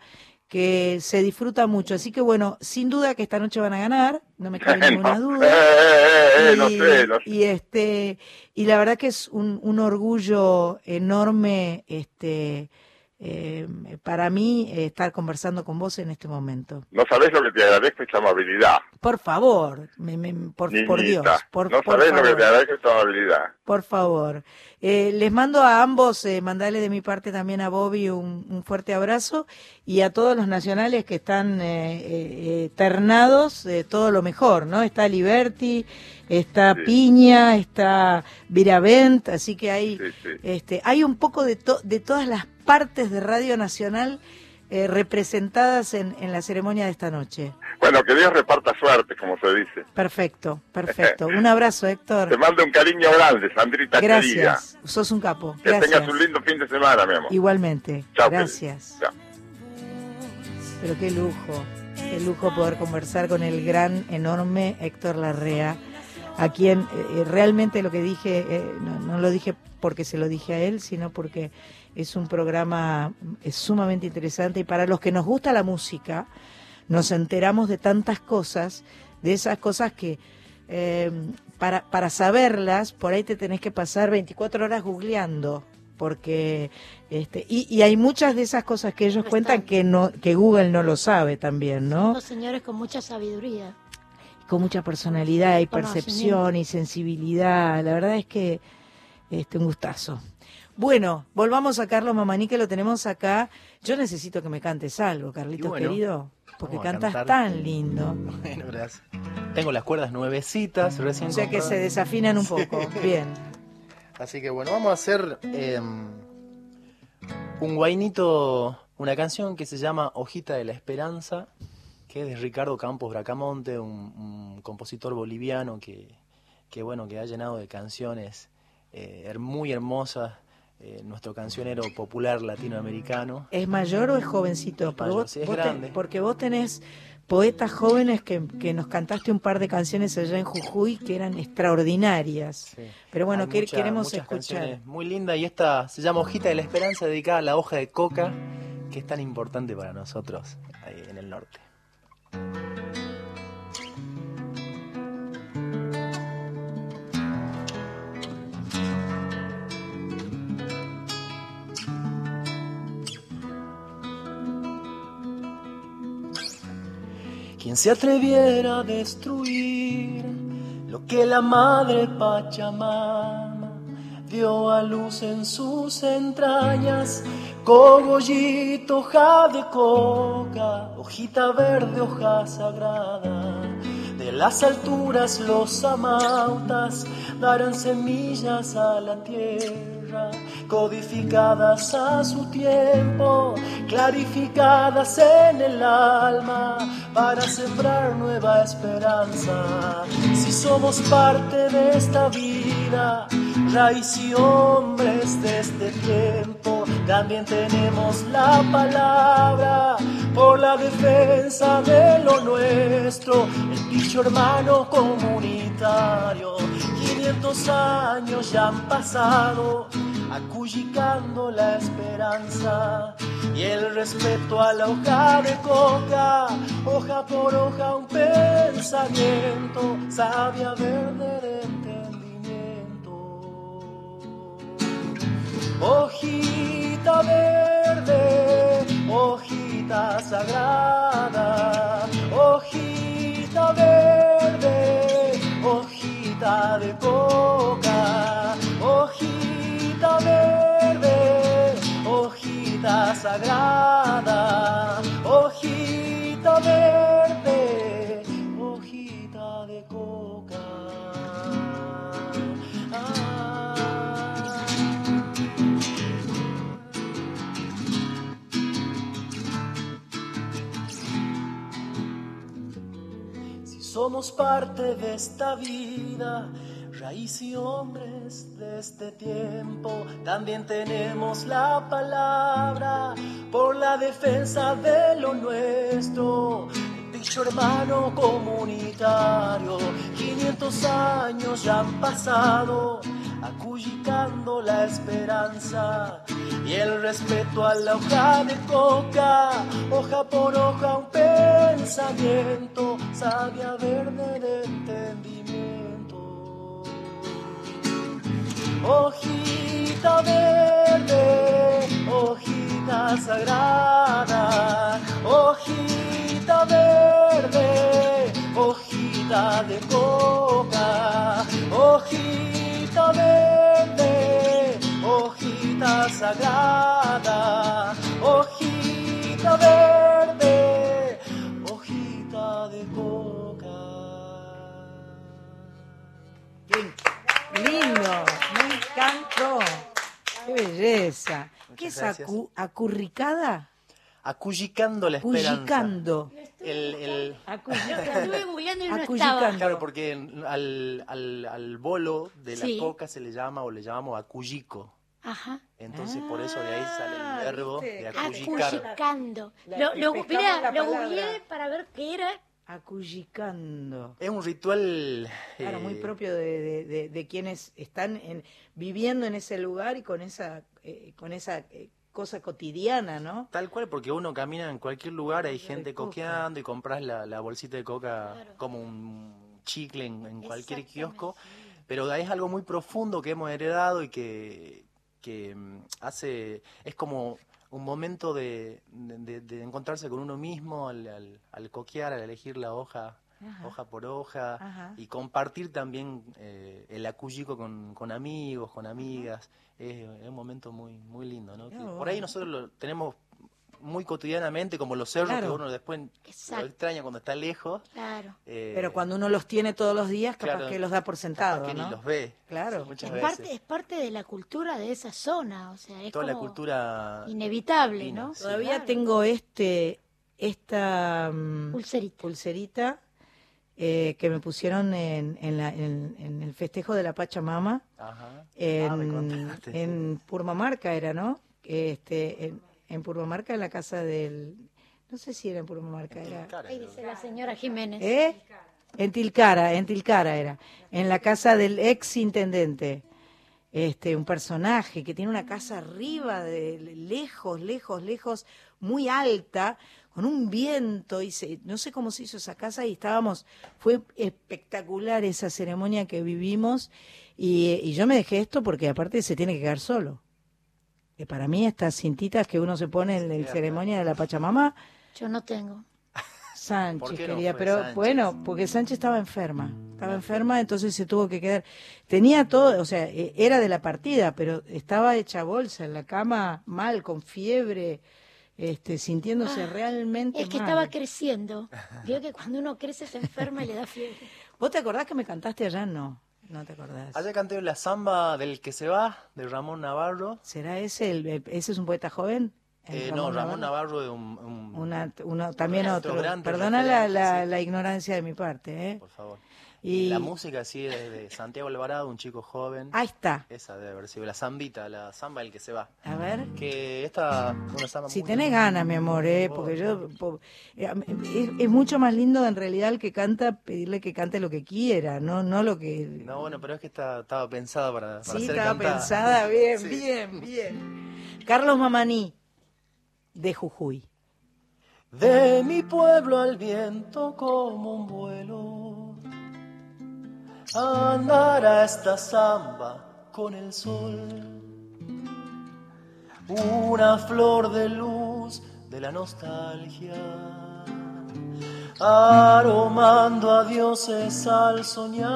que se disfruta mucho. Así que bueno, sin duda que esta noche van a ganar, no me cabe ninguna duda. eh, eh, y, no sé, no sé. y este y la verdad que es un, un orgullo enorme este eh, para mí eh, estar conversando con vos en este momento. No sabés lo que te agradezco esa amabilidad. Por favor, me- me- por, por Dios, por, no por sabés lo que favor. te agradezco esa amabilidad. Por favor. Eh, les mando a ambos, mandarle de mi parte también a Bobby un, un fuerte abrazo y a todos los nacionales que están ternados, todo lo mejor, ¿no? Está Liberty, está Piña, está Viravent, así que hay, este, hay un poco de, to- de todas las partes de Radio Nacional eh, representadas en, en la ceremonia de esta noche. Bueno, que Dios reparta suerte, como se dice. Perfecto, perfecto. Un abrazo, Héctor. Te mando un cariño grande, Sandrita querida. Gracias. Sos un capo. Que Gracias. tengas un lindo fin de semana, mi amor. Igualmente. Chao, Gracias. Chao. Pero qué lujo, qué lujo poder conversar con el gran, enorme Héctor Larrea, a quien eh, eh, realmente lo que dije, eh, no, no lo dije porque se lo dije a él, sino porque es un programa es sumamente interesante y para los que nos gusta la música, nos enteramos de tantas cosas, de esas cosas que eh, para, para saberlas, por ahí te tenés que pasar 24 horas googleando, porque este y, y hay muchas de esas cosas que ellos cuentan que no que Google no lo sabe también, ¿no? Los señores con mucha sabiduría. Con mucha personalidad y percepción y sensibilidad. La verdad es que este un gustazo. Bueno, volvamos a Carlos Mamaní que lo tenemos acá. Yo necesito que me cantes algo, Carlitos bueno, querido, porque cantas cantar. tan lindo. Bueno, gracias. Tengo las cuerdas nuevecitas recién O sea que se desafinan un poco. Bien. Así que bueno, vamos a hacer eh, un guainito, una canción que se llama Hojita de la Esperanza, que es de Ricardo Campos Bracamonte, un, un compositor boliviano que, que bueno, que ha llenado de canciones eh, muy hermosas eh, nuestro cancionero popular latinoamericano. ¿Es mayor o es jovencito? Porque mayor, vos- sí, es vos te- grande. porque vos tenés poetas jóvenes que, que nos cantaste un par de canciones allá en Jujuy que eran extraordinarias. Pero bueno, que- mucha- queremos escuchar. Muy linda y esta se llama Hojita de la Esperanza dedicada a la hoja de coca que es tan importante para nosotros ahí en el norte. Quien se atreviera a destruir lo que la madre Pachamama dio a luz en sus entrañas, cogollito, hoja de coca, hojita verde, hoja sagrada. De las alturas los amautas darán semillas a la tierra, codificadas a su tiempo, clarificadas en el alma, para sembrar nueva esperanza. Si somos parte de esta vida, raíz y hombres de este tiempo, también tenemos la palabra por la defensa de lo nuestro, el dicho hermano comunitario. 500 años ya han pasado, acullicando la esperanza y el respeto a la hoja de coca, hoja por hoja un pensamiento, sabia verde de entendimiento. Hojita verde, hojita sagrada, hojita verde, hojita de coca, hojita verde, hojita sagrada, hojita verde, somos parte de esta vida, raíz y hombres de este tiempo, también tenemos la palabra por la defensa de lo nuestro. Dicho hermano comunitario, 500 años ya han pasado, acullicando la esperanza y el respeto a la hoja de coca, hoja por hoja un pensamiento, sabia verde de entendimiento. Hojita verde, hojita sagrada, sagrada, hojita verde, hojita de coca. Lindo, me encantó. Qué belleza. ¿Qué es gracias. acu- acurricada? Acullicando la esperanza. Acullicando. El, el... Estuve googleando y no estaba. Claro, porque al, al, al bolo de la Sí. coca se le llama o le llamamos acullico. Ajá. Entonces por eso de ahí sale Ah, el verbo ¿viste? de acullicar. Acullicando. La- Lo, lo, la lo googleé para ver qué era. Acullicando. Es un ritual Claro, muy eh, propio de, de- de- de quienes están en- viviendo en ese lugar y con esa, eh, con esa eh, cosa cotidiana, ¿no? Tal cual, porque uno camina en cualquier lugar, hay gente coqueando y compras la, la bolsita de coca como un chicle en, en cualquier kiosco, pero es algo muy profundo que hemos heredado y que, que mm, hace, es como un momento de, de- de encontrarse con uno mismo al, al, al coquear, al elegir la hoja. Ajá. hoja por hoja Ajá. y compartir también eh, el acullico con, con amigos, con amigas, es, es un momento muy muy lindo, ¿no? Que por ahí nosotros lo tenemos muy cotidianamente, como los cerros Claro. que uno después Exacto. lo extraña cuando está lejos. Claro. eh, Pero cuando uno los tiene todos los días, capaz claro, que los da por sentado, que ¿no? ni los ve. Claro. Muchas Es veces. parte, es parte de la cultura de esa zona, o sea, es Toda la cultura inevitable, ¿no? sí. Todavía Claro. tengo este esta mm, Pulserita. pulserita eh, que me pusieron en, en, la- en- en el festejo de la Pachamama Ajá. en, Ah, en Purmamarca era, ¿no? Este, en, Purmamarca, en la casa del... No sé si era en Purmamarca, era... Ahí dice la señora Jiménez. ¿Eh? En Tilcara, en Tilcara era. En la casa del ex intendente. Este, un personaje que tiene una casa arriba, de lejos, lejos, lejos, muy alta, con un viento, y se- no sé cómo se hizo esa casa, y estábamos, fue espectacular esa ceremonia que vivimos, y, y yo me dejé esto porque aparte se tiene que quedar solo. Que para mí estas cintitas que uno se pone en la ceremonia de la Pachamama, Yo no tengo. Sánchez ¿Por qué no quería, pero Sánchez? bueno, porque Sánchez estaba enferma, estaba enferma, entonces se tuvo que quedar. Tenía todo, o sea, eh, era de la partida, pero estaba hecha bolsa en la cama, mal, con fiebre, este, sintiéndose Ah, realmente Es que mal. estaba creciendo. Vio que cuando uno crece se enferma y le da fiebre. ¿Vos te acordás que me cantaste allá? No, no te acordás. Allá canté la samba del que se va, de Ramón Navarro. ¿Será ese, el, el- ese es un poeta joven? en Eh, no, Ramón Navarro es un, un- Una- uno, también otro. gran Perdona la, la, sí. la ignorancia de mi parte, ¿eh? Por favor. Y La música sí es de Santiago Alvarado, un chico joven. Ahí está. Esa debe haber sido la zambita, la samba el que se va. A ver. Que esta una samba Si muy- tenés ganas, mi amor, ¿eh? Porque yo... po- eh, es, es mucho más lindo en realidad el que canta, pedirle que cante lo que quiera, no, no lo que... No, bueno, pero es que está, estaba pensada para, para Sí, ser estaba cantada. pensada, bien, Sí. bien, bien. Carlos Mamaní, de Jujuy. De mi pueblo al viento como un vuelo, andará esta samba con el sol. Una flor de luz de la nostalgia, aromando a dioses al soñar,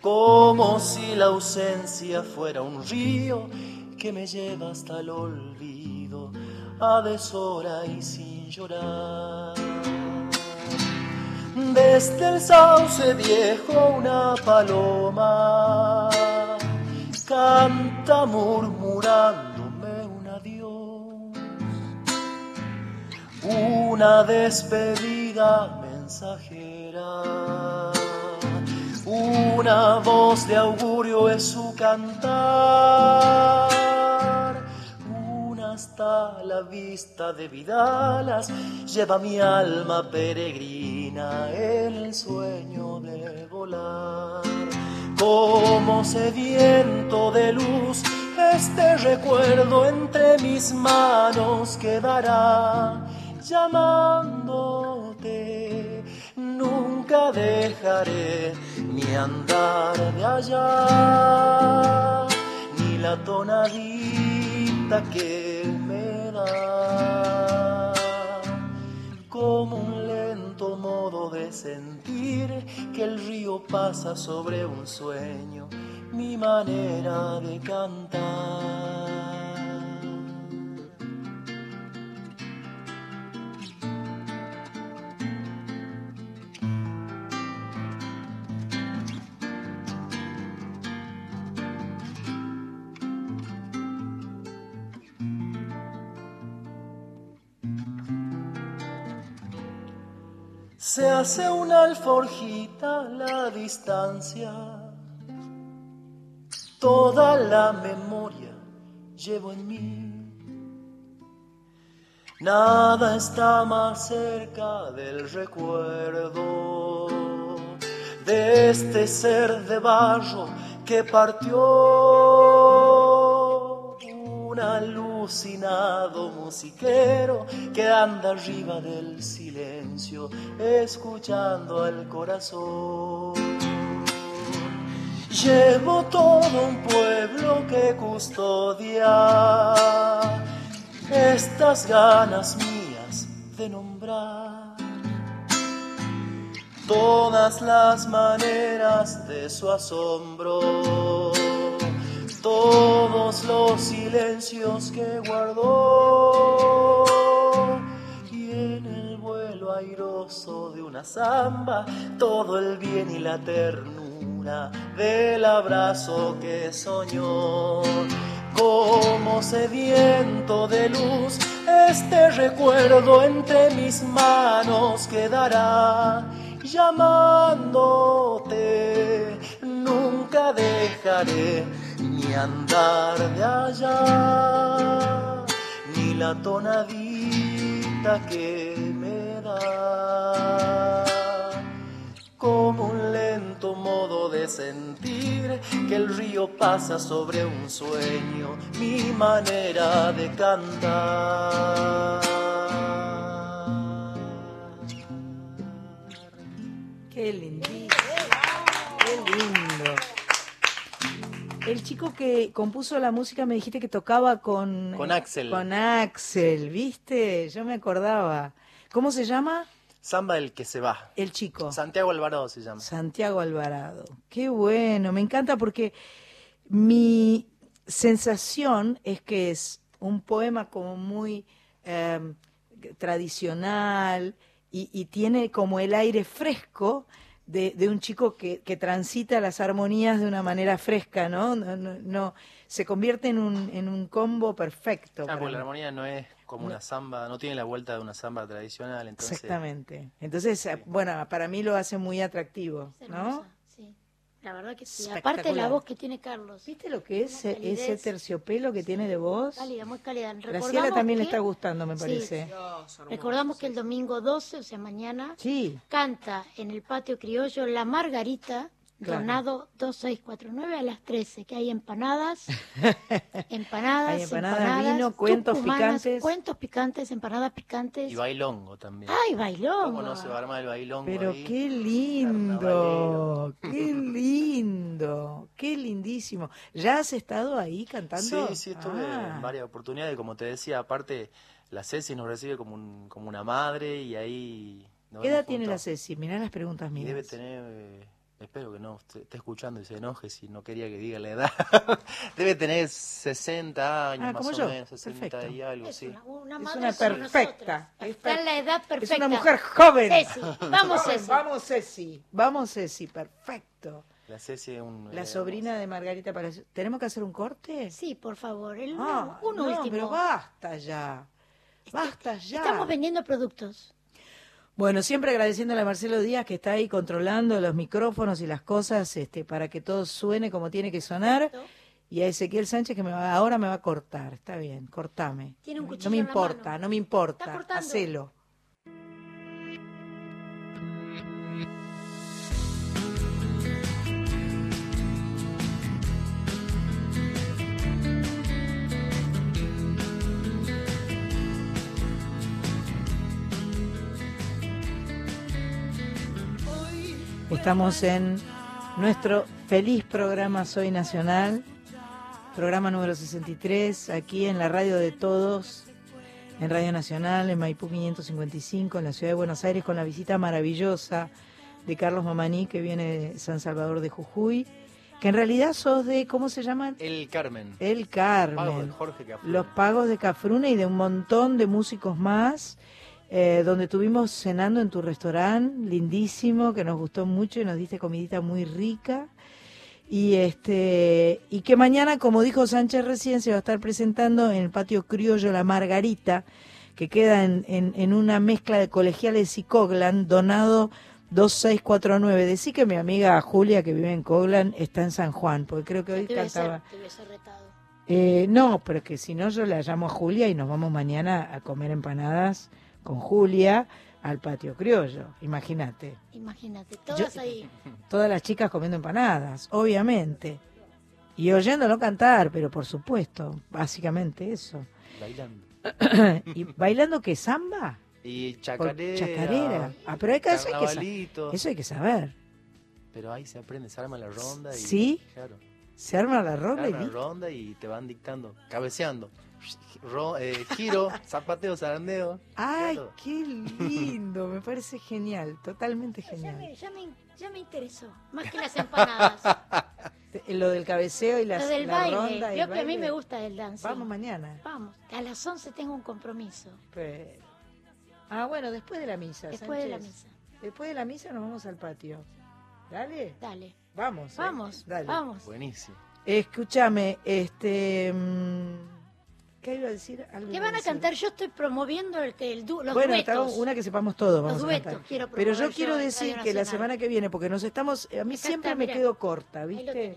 como si la ausencia fuera un río que me lleva hasta el olvido, a deshora y sin llorar. Desde el sauce viejo una paloma canta murmurándome un adiós, una despedida mensajera, una voz de augurio es su cantar, hasta la vista de Vidalas lleva mi alma peregrina el sueño de volar. Como sediento de luz, este recuerdo entre mis manos quedará llamándote. Nunca dejaré mi andar de allá, ni la que me da como un lento modo de sentir que el río pasa sobre un sueño, mi manera de cantar. Se hace una alforjita la distancia, toda la memoria llevo en mí. Nada está más cerca del recuerdo de este ser de barro que partió alucinado musiquero que anda arriba del silencio escuchando al corazón. Llevo todo un pueblo que custodia estas ganas mías de nombrar todas las maneras de su asombro, los silencios que guardó y en el vuelo airoso de una zamba todo el bien y la ternura del abrazo que soñó. Como sediento de luz, este recuerdo entre mis manos quedará llamándote. Nunca dejaré ni andar de allá, ni la tonadita que me da. Como un lento modo de sentir que el río pasa sobre un sueño, mi manera de cantar. Qué lindísimo. El chico que compuso la música me dijiste que tocaba con... Con Axel. Con Axel, ¿viste? Yo me acordaba. ¿Cómo se llama? Samba el que se va. El chico. Santiago Alvarado se llama. Santiago Alvarado. Qué bueno, me encanta porque mi sensación es que es un poema como muy eh, tradicional y, y tiene como el aire fresco de, de un chico que, que transita las armonías de una manera fresca, ¿no? No, no, no- se convierte en un, en un combo perfecto. Ah, porque la armonía no es como No. una samba, no tiene la vuelta de una samba tradicional, entonces... Exactamente. Entonces, bueno, para mí lo hace muy atractivo, ¿no? La verdad que sí. Aparte la voz que tiene Carlos. ¿Viste lo que es eh, ese terciopelo que tiene de voz? Cálida, muy cálida. Graciela Recordamos también le está gustando, me Sí, parece. Recordamos que el domingo 12, o sea, mañana, Sí. canta en el patio criollo La Margarita, Claro. Donado 2649 a las 13, que hay empanadas, empanadas, Hay empanada, vino, cuentos picantes. cuentos picantes, empanadas picantes. Y bailongo también. ¡Ay, bailón! ¿Cómo no se va a armar el bailongo Pero ahí? qué lindo, qué lindo, qué lindísimo. ¿Ya has estado ahí cantando? Sí, sí, estuve Ah. en varias oportunidades, como te decía, aparte la Ceci nos recibe como, un, como una madre y ahí... nos ¿Qué edad tiene la. Ceci? Mirá las preguntas Y mías. debe tener, eh, espero que no esté, esté escuchando y se enoje si no quería que diga la edad. debe tener 60 años Ah, más como o yo. menos, 60 Perfecto. y algo, Es sí. una, una Es madre una perfecta. Es Está en la edad perfecta. Es una mujer joven. Ceci, vamos, Ceci. Vamos, Ceci. Vamos, Ceci. Perfecto. La Ceci es un... La eh, sobrina de Margarita Palacio. ¿Tenemos que hacer un corte? Sí, por favor. El, Ah, un no, último. pero basta ya. Basta ya. Estamos vendiendo productos. Bueno, siempre agradeciéndole a Marcelo Díaz que está ahí controlando los micrófonos y las cosas este, para que todo suene como tiene que sonar. Y a Ezequiel Sánchez que me va, ahora me va a cortar. Está bien, cortame. Tiene un No cuchillo me en la importa, mano. no me importa. Hacelo. Estamos en nuestro feliz programa Soy Nacional, programa número 63, aquí en la radio de todos, en Radio Nacional, en Maipú 555, en la ciudad de Buenos Aires, con la visita maravillosa de Carlos Mamaní, que viene de San Salvador de Jujuy, que en realidad sos de, ¿cómo se llaman? El Carmen. El Pago de Carmen. Jorge Cafrune. Los pagos de Cafrune y de un montón de músicos más, eh, donde estuvimos cenando en tu restaurante, lindísimo, que nos gustó mucho y nos diste comidita muy rica. Y este y que mañana, como dijo Sánchez recién, se va a estar presentando en el patio criollo La Margarita, que queda en, en, en una mezcla de colegiales y Coglan, donado 2649. Decí que mi amiga Julia, que vive en Coglan, está en San Juan, porque creo que hoy Te cantaba. te hubiese retado. Eh, no, pero que si no yo la llamo a Julia y nos vamos mañana a comer empanadas con Julia al patio criollo. Imagínate, Imagínate, todas ahí. todas las chicas comiendo empanadas, obviamente. Y oyéndolo cantar, pero por supuesto, básicamente eso. Bailando. ¿Y bailando qué samba? Y chacarera. chacarera. Ah, pero hay que, eso, hay que eso hay que saber. Pero ahí se aprende, se arma la ronda y... ¿Sí? Claro. Se arma la Se y ronda y te van dictando, cabeceando. Ro- eh, giro, zapateo, zarandeo. Ay, Claro. qué lindo, me parece genial, totalmente Ya genial. me, ya, me, ya me interesó, más que las empanadas. Lo del cabeceo y las, Lo del la baile. ronda y Yo que a mí me gusta el dancing. Vamos mañana. Vamos. A las 11 tengo un compromiso. Pero- Ah, bueno, después de la misa. Después de la misa. Después de la misa nos vamos al patio. Dale. Dale. Vamos. eh. Vamos. Dale. Vamos. Buenísimo. Escúchame, este. mm, ¿Qué iba a decir? Algo ¿Qué iba a van a cantar? Yo estoy promoviendo el, el du- los bueno, duetos. hago una que sepamos todos. Vamos Los duetos quiero Pero yo quiero decir que la semana que viene, porque nos estamos. A mí Acá siempre está, me mirá. quedo corta, ¿viste?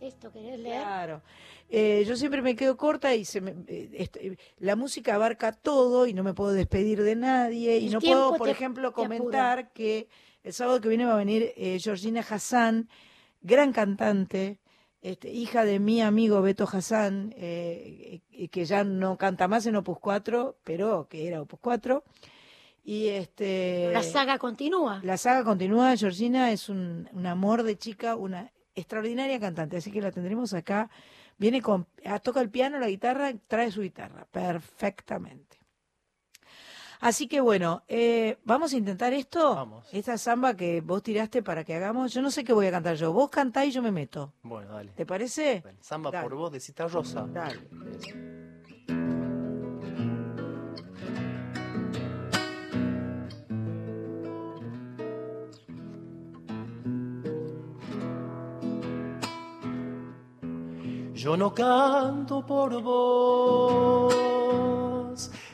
¿Esto querés leer? Claro. Eh, yo siempre me quedo corta y se me, eh, esto- eh, la música abarca todo y no me puedo despedir de nadie y no puedo, por te- ejemplo, comentar que el sábado que viene va a venir eh, Georgina Hassan, gran cantante, este, hija de mi amigo Beto Hassan, eh, eh, que ya no canta más en Opus 4, pero que era Opus 4. Y este La saga continúa. la saga continúa. Georgina es un, un amor de chica, una extraordinaria cantante, así que la tendremos acá. Viene con, ah, toca el piano, la guitarra, trae su guitarra perfectamente. Así que bueno, eh, vamos a intentar esto. Vamos. Esta samba que vos tiraste para que hagamos. Yo no sé qué voy a cantar yo. Vos cantá y yo me meto. Bueno, dale. ¿Te parece? Dale. Samba por vos de Cita Rosa. Dale. Yo no canto por vos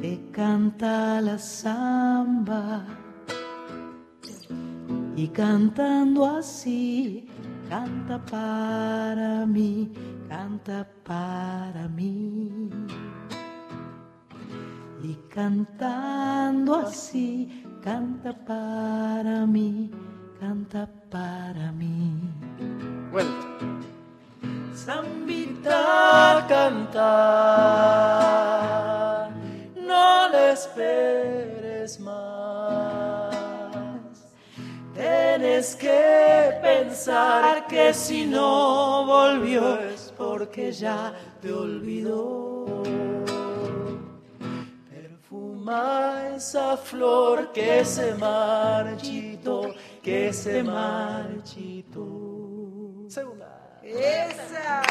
te canta la samba. Y cantando así, canta para mí, canta para mí. Y cantando así, canta para mí, canta para mí. Vuelta. Zambita canta, esperes más. Tienes que pensar que si no volvió es porque ya te olvidó. Perfuma esa flor que se marchitó, que se marchitó. Segunda. ¡Esa!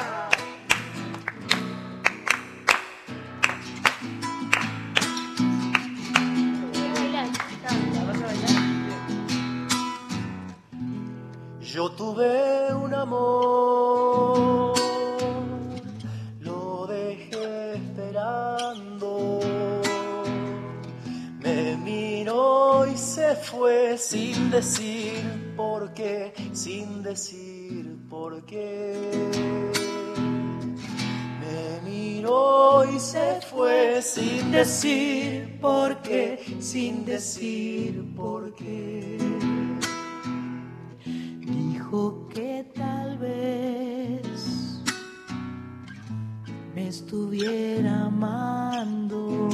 Yo tuve un amor, lo dejé esperando. Me miró y se fue sin decir por qué, sin decir por qué. Me miró y se fue sin decir por qué, sin decir por qué. Que tal vez me estuviera amando.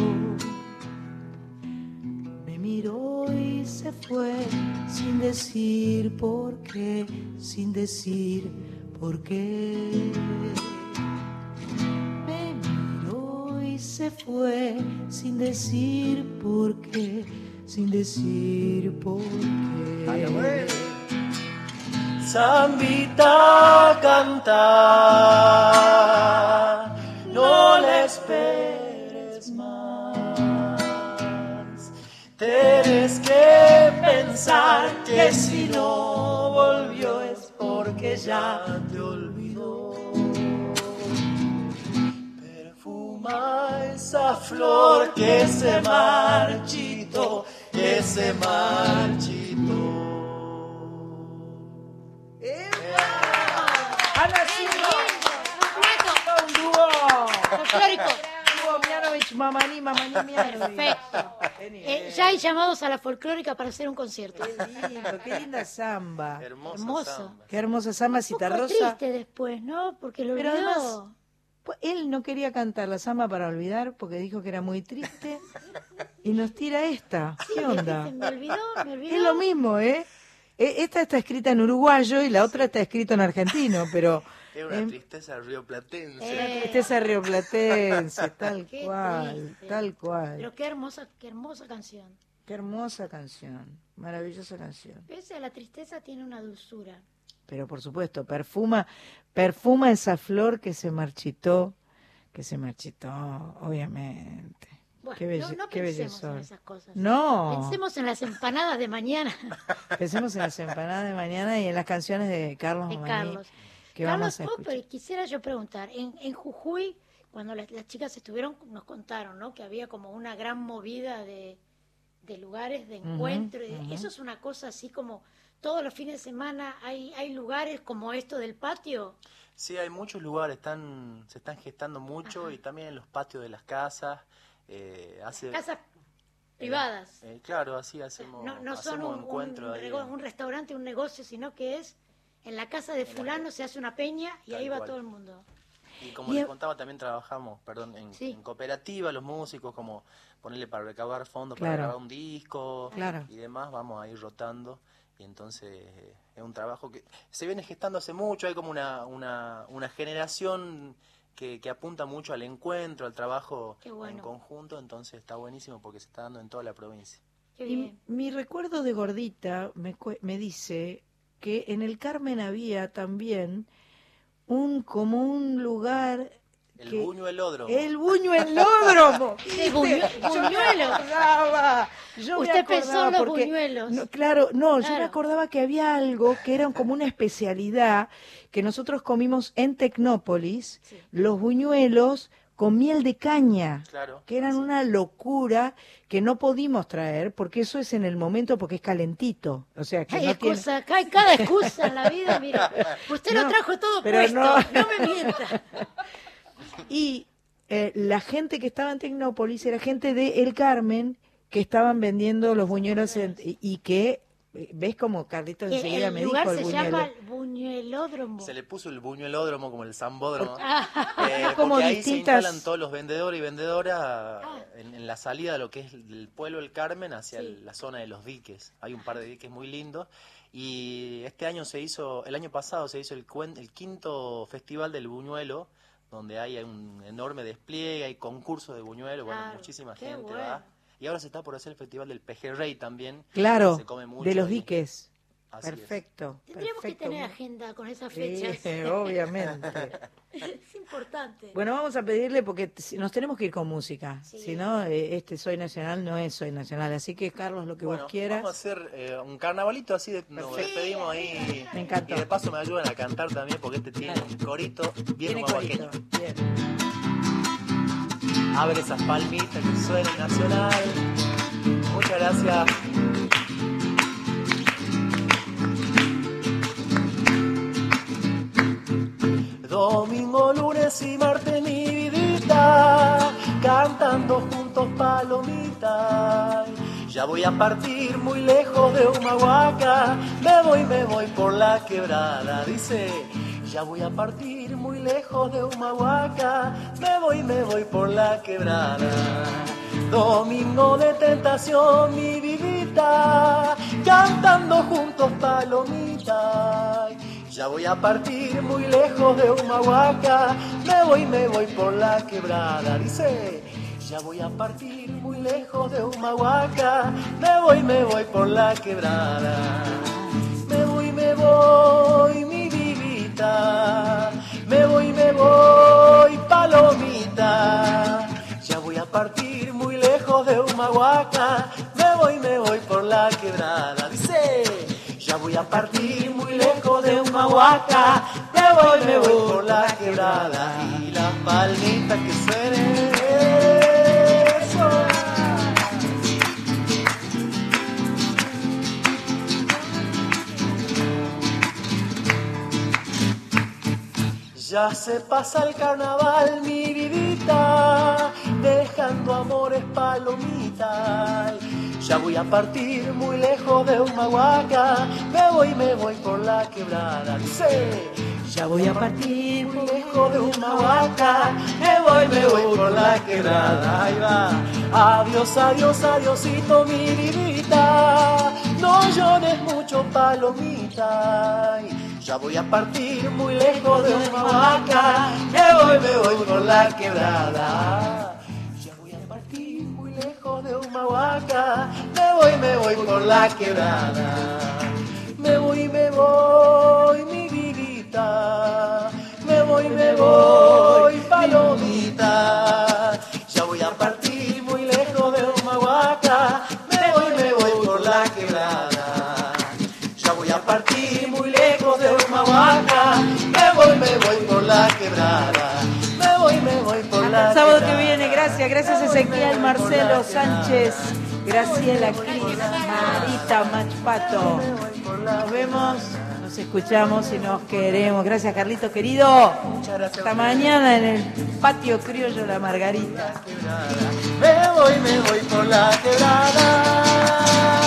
Me miró y se fue sin decir por qué, sin decir por qué. Me miró y se fue sin decir por qué, sin decir por qué. Zambita canta, no le esperes más. Tienes que pensar que si no volvió es porque ya te olvidó. Perfuma esa flor que se marchitó, que se marchitó. ¡Ana ¡Un dúo! Folclórico. Dúo Mianovich, Mamaní, Mamaní, Mianovich. Perfecto. Eh, ya hay llamados a la folclórica para hacer un concierto. Qué lindo, qué linda samba. Hermoso. Qué hermosa samba, Un poco Citarrosa. triste después, ¿no? Porque lo Pero olvidó. además, pues, él no quería cantar la samba para olvidar porque dijo que era muy triste y nos tira esta. ¿Qué onda? Me olvidó, me olvidó. Es lo mismo, ¿eh? E- Esta está escrita en uruguayo y la otra está escrita en argentino, pero Es una em, tristeza rioplatense. una tristeza rioplatense, tal Qué cual, triste. tal cual. Pero qué hermosa, qué hermosa canción. Qué hermosa canción, maravillosa canción. Pese a la tristeza tiene una dulzura. Pero por supuesto, perfuma, perfuma esa flor que se marchitó, que se marchitó, obviamente. Bueno, qué belle- no, no qué pensemos en esas cosas. No. Pensemos en las empanadas de mañana Pensemos en las empanadas de mañana y en las canciones de Carlos de Maní, Carlos. que Carlos vamos a escuchar. Popper, quisiera yo preguntar, en, en Jujuy, cuando las, las chicas estuvieron, nos contaron, ¿no? Que había como una gran movida de, de lugares de encuentro. y de- ujú. Eso es una cosa así como todos los fines de semana hay, hay lugares como esto del patio. Sí, hay muchos lugares, están, se están gestando mucho y también en los patios de las casas. Eh, hace, Casas privadas. eh, claro, así hacemos, No, no son hacemos un, un, encuentros ahí. rego- un restaurante, un negocio, sino que es en la casa de fulano se hace una peña y Tal ahí va cual. todo el mundo. Y como Y- les contaba, también trabajamos, perdón, en, Sí. en cooperativa, los músicos, como ponerle para recaudar fondos Claro. para grabar un disco Claro. y demás, vamos a ir rotando. Y entonces eh, es un trabajo que se viene gestando hace mucho, hay como una, una, una generación que, que apunta mucho al encuentro, al trabajo bueno. en conjunto, entonces está buenísimo porque se está dando en toda la provincia. Y mi recuerdo de gordita me, cue- me dice que en el Carmen había también un como un lugar El que- buñuelódromo. el buñuelódromo El. Yo me buñuelo. acordaba, yo me Usted pensó acordaba en los porque- buñuelos. no, claro, no, yo me acordaba que había algo que era como una especialidad que nosotros comimos en Tecnópolis, los buñuelos con miel de caña, Claro. que eran una locura que no pudimos traer porque eso es en el momento porque es calentito, o sea que Hay no excusa, hay cada excusa en la vida, mire. Usted No, lo trajo todo pero puesto, no. no. me mienta. Y eh, la gente que estaba en Tecnópolis era gente de El Carmen que estaban vendiendo los buñuelos en- y, y que, eh, ¿ves como Carlitos Y enseguida el me lugar dijo el se buñuelo? llama buñuelódromo. Se le puso el buñuelódromo como el zambódromo. Ah. Eh, Como porque ahí distintas- se instalan todos los vendedores y vendedoras en, en la salida de lo que es el pueblo del Carmen hacia el- la zona de los diques. Hay un par de diques muy lindos. Y este año se hizo, el año pasado se hizo el, cuen- el quinto festival del buñuelo, donde hay un enorme despliegue, hay concursos de buñuelo, bueno, muchísima gente bueno. va. Y ahora se está por hacer el festival del pejerrey también. Claro, Se come mucho de los diques. Así es. Perfecto. Tendríamos que perfecto. tener agenda con esas Sí, fechas. obviamente. es importante. Bueno, vamos a pedirle porque nos tenemos que ir con música. Si no, eh, este Soy Nacional no es Soy Nacional. Así que, Carlos, lo que Bueno, vos quieras. Vamos a hacer eh, un carnavalito así, de, nos Perfecto. despedimos ahí. Me encantó. Y de paso me ayudan a cantar también porque este tiene un corito bien Tiene huahuaqueño. corito, bien. Abre esas palmitas que suenen nacional. Muchas gracias. Y martes mi vidita, cantando juntos palomitas. Ya voy a partir muy lejos de Humahuaca, me voy, me voy por la quebrada, dice. Ya voy a partir muy lejos de Humahuaca, me voy, me voy por la quebrada. Domingo de tentación, mi vidita, cantando juntos palomitas. Ya voy a partir muy lejos de Humahuaca, me voy, me voy por la quebrada, dice. Ya voy a partir muy lejos de Humahuaca, me voy, me voy por la quebrada. Me voy, me voy, mi vivita, me voy, me voy, palomita. Ya voy a partir muy lejos de Humahuaca, me voy, me voy por la quebrada, dice. Ya voy a partir muy lejos de Humahuaca, me voy, me voy por la quebrada y las palmitas que suenen. Ya se pasa el carnaval, mi vidita, dejando amores palomitas. Ya voy a partir muy lejos de Humahuaca, me voy, me voy por la quebrada. Dice, ya voy a partir muy lejos de Humahuaca, me voy, me voy por la quebrada. Ahí va. Adiós, adiós, adiosito, mi vidita, no llores mucho, palomita. Ya voy a partir muy lejos de Humahuaca, me voy, me voy por la quebrada. Ya voy a partir muy lejos de Humahuaca, me voy, me voy por la quebrada. Me voy, me voy, mi vidita, me voy, me voy, gracias, gracias Ezequiel, Marcelo Sánchez, Graciela Cris, Marita Machpato. Nos vemos, nos escuchamos y nos queremos. Gracias Carlito querido. Hasta mañana en el patio criollo La Margarita. Me voy, me voy por la quebrada.